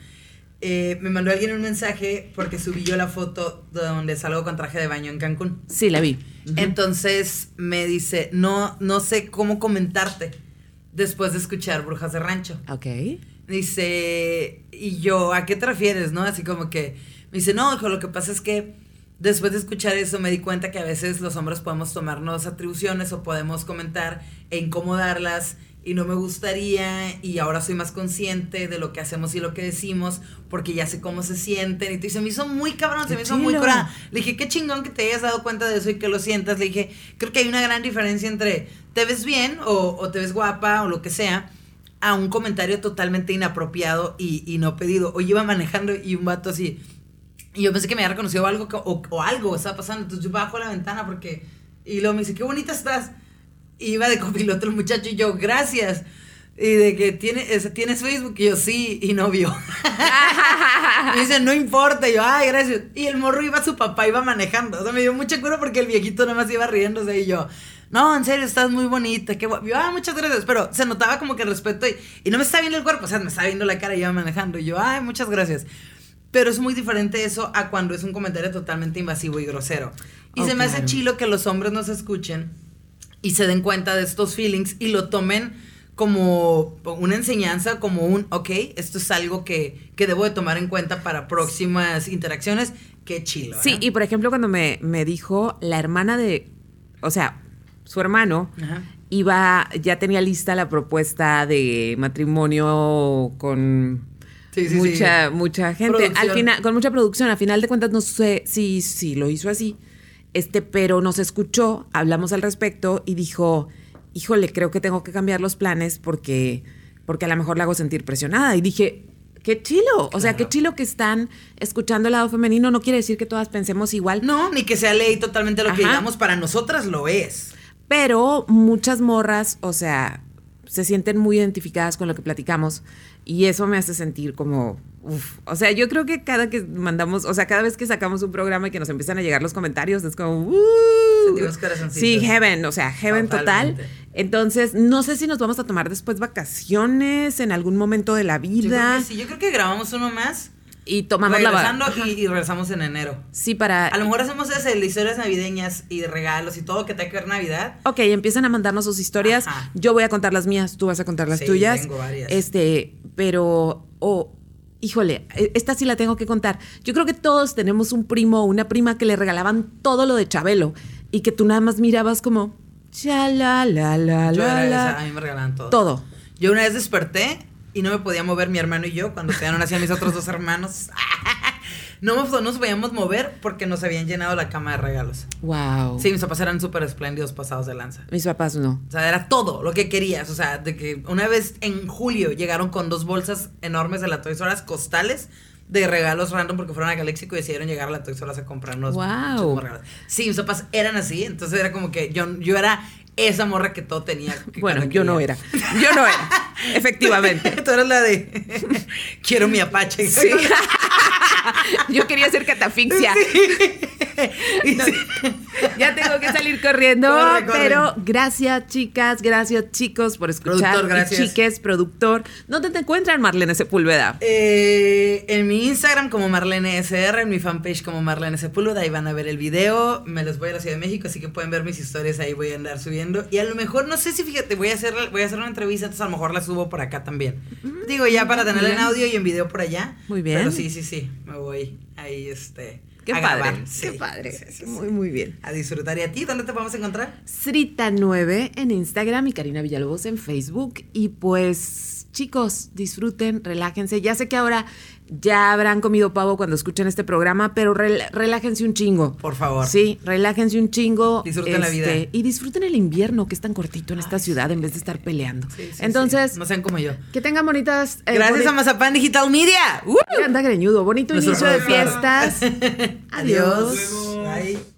eh, me mandó alguien un mensaje porque subí yo la foto de donde salgo con traje de baño en Cancún. Sí, la vi. Entonces me dice, no, no sé cómo comentarte después de escuchar Brujas de Rancho. Ok. Dice, y yo, ¿a qué te refieres? ¿No? Así como que, me dice, no, hijo, lo que pasa es que después de escuchar eso me di cuenta que a veces los hombres podemos tomarnos atribuciones o podemos comentar e incomodarlas y no me gustaría y ahora soy más consciente de lo que hacemos y lo que decimos porque ya sé cómo se sienten y, se me hizo muy cabrón, se Qué me hizo muy chilo. curada. Le dije, qué chingón que te hayas dado cuenta de eso y que lo sientas. Le dije, creo que hay una gran diferencia entre te ves bien o, o te ves guapa o lo que sea a un comentario totalmente inapropiado y, y no pedido. Hoy iba manejando y un vato así. Y yo pensé que me había reconocido algo o, o algo estaba pasando. Entonces yo bajo la ventana porque. Y luego me dice, qué bonita estás. Y iba de copiloto el muchacho y yo, gracias. Y de que tiene, tienes Facebook, y yo sí, y novio. y dice, no importa, y yo, ay, gracias. Y el morro iba, su papá iba manejando. O sea, me dio mucha cura porque el viejito nada más iba riéndose y yo, no, en serio, estás muy bonita, qué. Yo, ah, muchas gracias. Pero se notaba como que respeto y, y no me estaba viendo el cuerpo, o sea, me estaba viendo la cara y iba manejando. Y yo, ay, muchas gracias. Pero es muy diferente eso a cuando es un comentario totalmente invasivo y grosero. Y se me hace chilo que los hombres nos escuchen y se den cuenta de estos feelings y lo tomen como una enseñanza, como un, ok, esto es algo que, que debo de tomar en cuenta para próximas interacciones. Qué chilo. Sí, ¿eh? y por ejemplo, cuando me, me dijo la hermana de, o sea, su hermano Ajá. iba, ya tenía lista la propuesta de matrimonio con Sí, sí, mucha, sí. mucha gente. Producción. Al final, con mucha producción. A final de cuentas, no sé si, si lo hizo así. Este, pero nos escuchó, hablamos al respecto y dijo, híjole, creo que tengo que cambiar los planes porque, porque a lo mejor la hago sentir presionada. Y dije, qué chilo. O sea, qué chilo que están escuchando el lado femenino. No quiere decir que todas pensemos igual. No, ni que sea ley totalmente lo que digamos, para nosotras lo es. Pero muchas morras, o sea, se sienten muy identificadas con lo que platicamos y eso me hace sentir como, uf. O sea, yo creo que cada que mandamos, o sea, cada vez que sacamos un programa y que nos empiezan a llegar los comentarios, es como, uh. Sentimos corazoncitos. Sí, heaven, o sea, heaven Totalmente. total. Entonces, no sé si nos vamos a tomar después vacaciones en algún momento de la Yo creo vida que sí, yo creo que grabamos uno más. Y tomamos la regresando Ajá. y, y regresamos en enero. Sí, para... A lo mejor hacemos ese de historias navideñas y regalos y todo que tenga que ver Navidad. Ok, empiezan a mandarnos sus historias. Ajá. Yo voy a contar las mías, tú vas a contar las Sí, tuyas. tengo varias. Este, pero, oh, híjole, e- esta sí la tengo que contar. Yo creo que todos tenemos un primo o una prima que le regalaban todo lo de Chabelo y que tú nada más mirabas como, cha la la la Yo la era la. esa, a mí me regalaban todo. Todo. Yo una vez desperté y no me podía mover mi hermano y yo cuando no nacían mis otros dos hermanos. No nos, no nos podíamos mover porque nos habían llenado la cama de regalos. Wow. Sí, mis papás eran súper espléndidos pasados de lanza. Mis papás no. O sea, era todo lo que querías. O sea, de que una vez en julio llegaron con dos bolsas enormes de la Toys Us, costales, de regalos random porque fueron a Galexico y decidieron llegar a la Toys a comprarnos muchos regalos. Sí, mis papás eran así. Entonces era como que yo, yo era esa morra que todo tenía. que Bueno, yo no era. Yo no era. Efectivamente. Tú eras la de quiero mi apache. Sí. Yo quería ser catafixia. Sí. Ya tengo que salir corriendo, Corre, corre. pero gracias chicas, gracias chicos por escuchar. Productor, Y gracias. chiques, productor. ¿Dónde te encuentran, Marlene Sepúlveda? Eh, en mi Instagram como Marlene SR, en mi fanpage como Marlene Sepúlveda, ahí van a ver el video. Me los voy a la Ciudad de México, así que pueden ver mis historias ahí, voy a andar subiendo. Y a lo mejor, no sé si fíjate, voy a hacer, voy a hacer una entrevista, entonces a lo mejor la subo por acá también. Digo, ya para tenerla en audio y en video por allá. Muy bien. Pero sí, sí, sí, me voy ahí, este. Qué a padre, qué padre. sí, sí, sí. Muy, muy bien. A disfrutar. ¿Y a ti? ¿Dónde te podemos encontrar? Srita9 en Instagram y Karina Villalobos en Facebook. Y pues, chicos, disfruten, relájense. Ya sé que ahora ya habrán comido pavo cuando escuchen este programa, pero rel- relájense un chingo. Por favor. Sí, relájense un chingo. este, Disfruten la vida. Y disfruten el invierno, que es tan cortito en esta ciudad, en vez de estar peleando. Sí, sí, Entonces. No sean como yo. que tengan bonitas. eh, Gracias boni- a Mazapán Digital Media. ¡Uh! Anda greñudo. Bonito Nuestro inicio de fiestas. Adiós. Bye.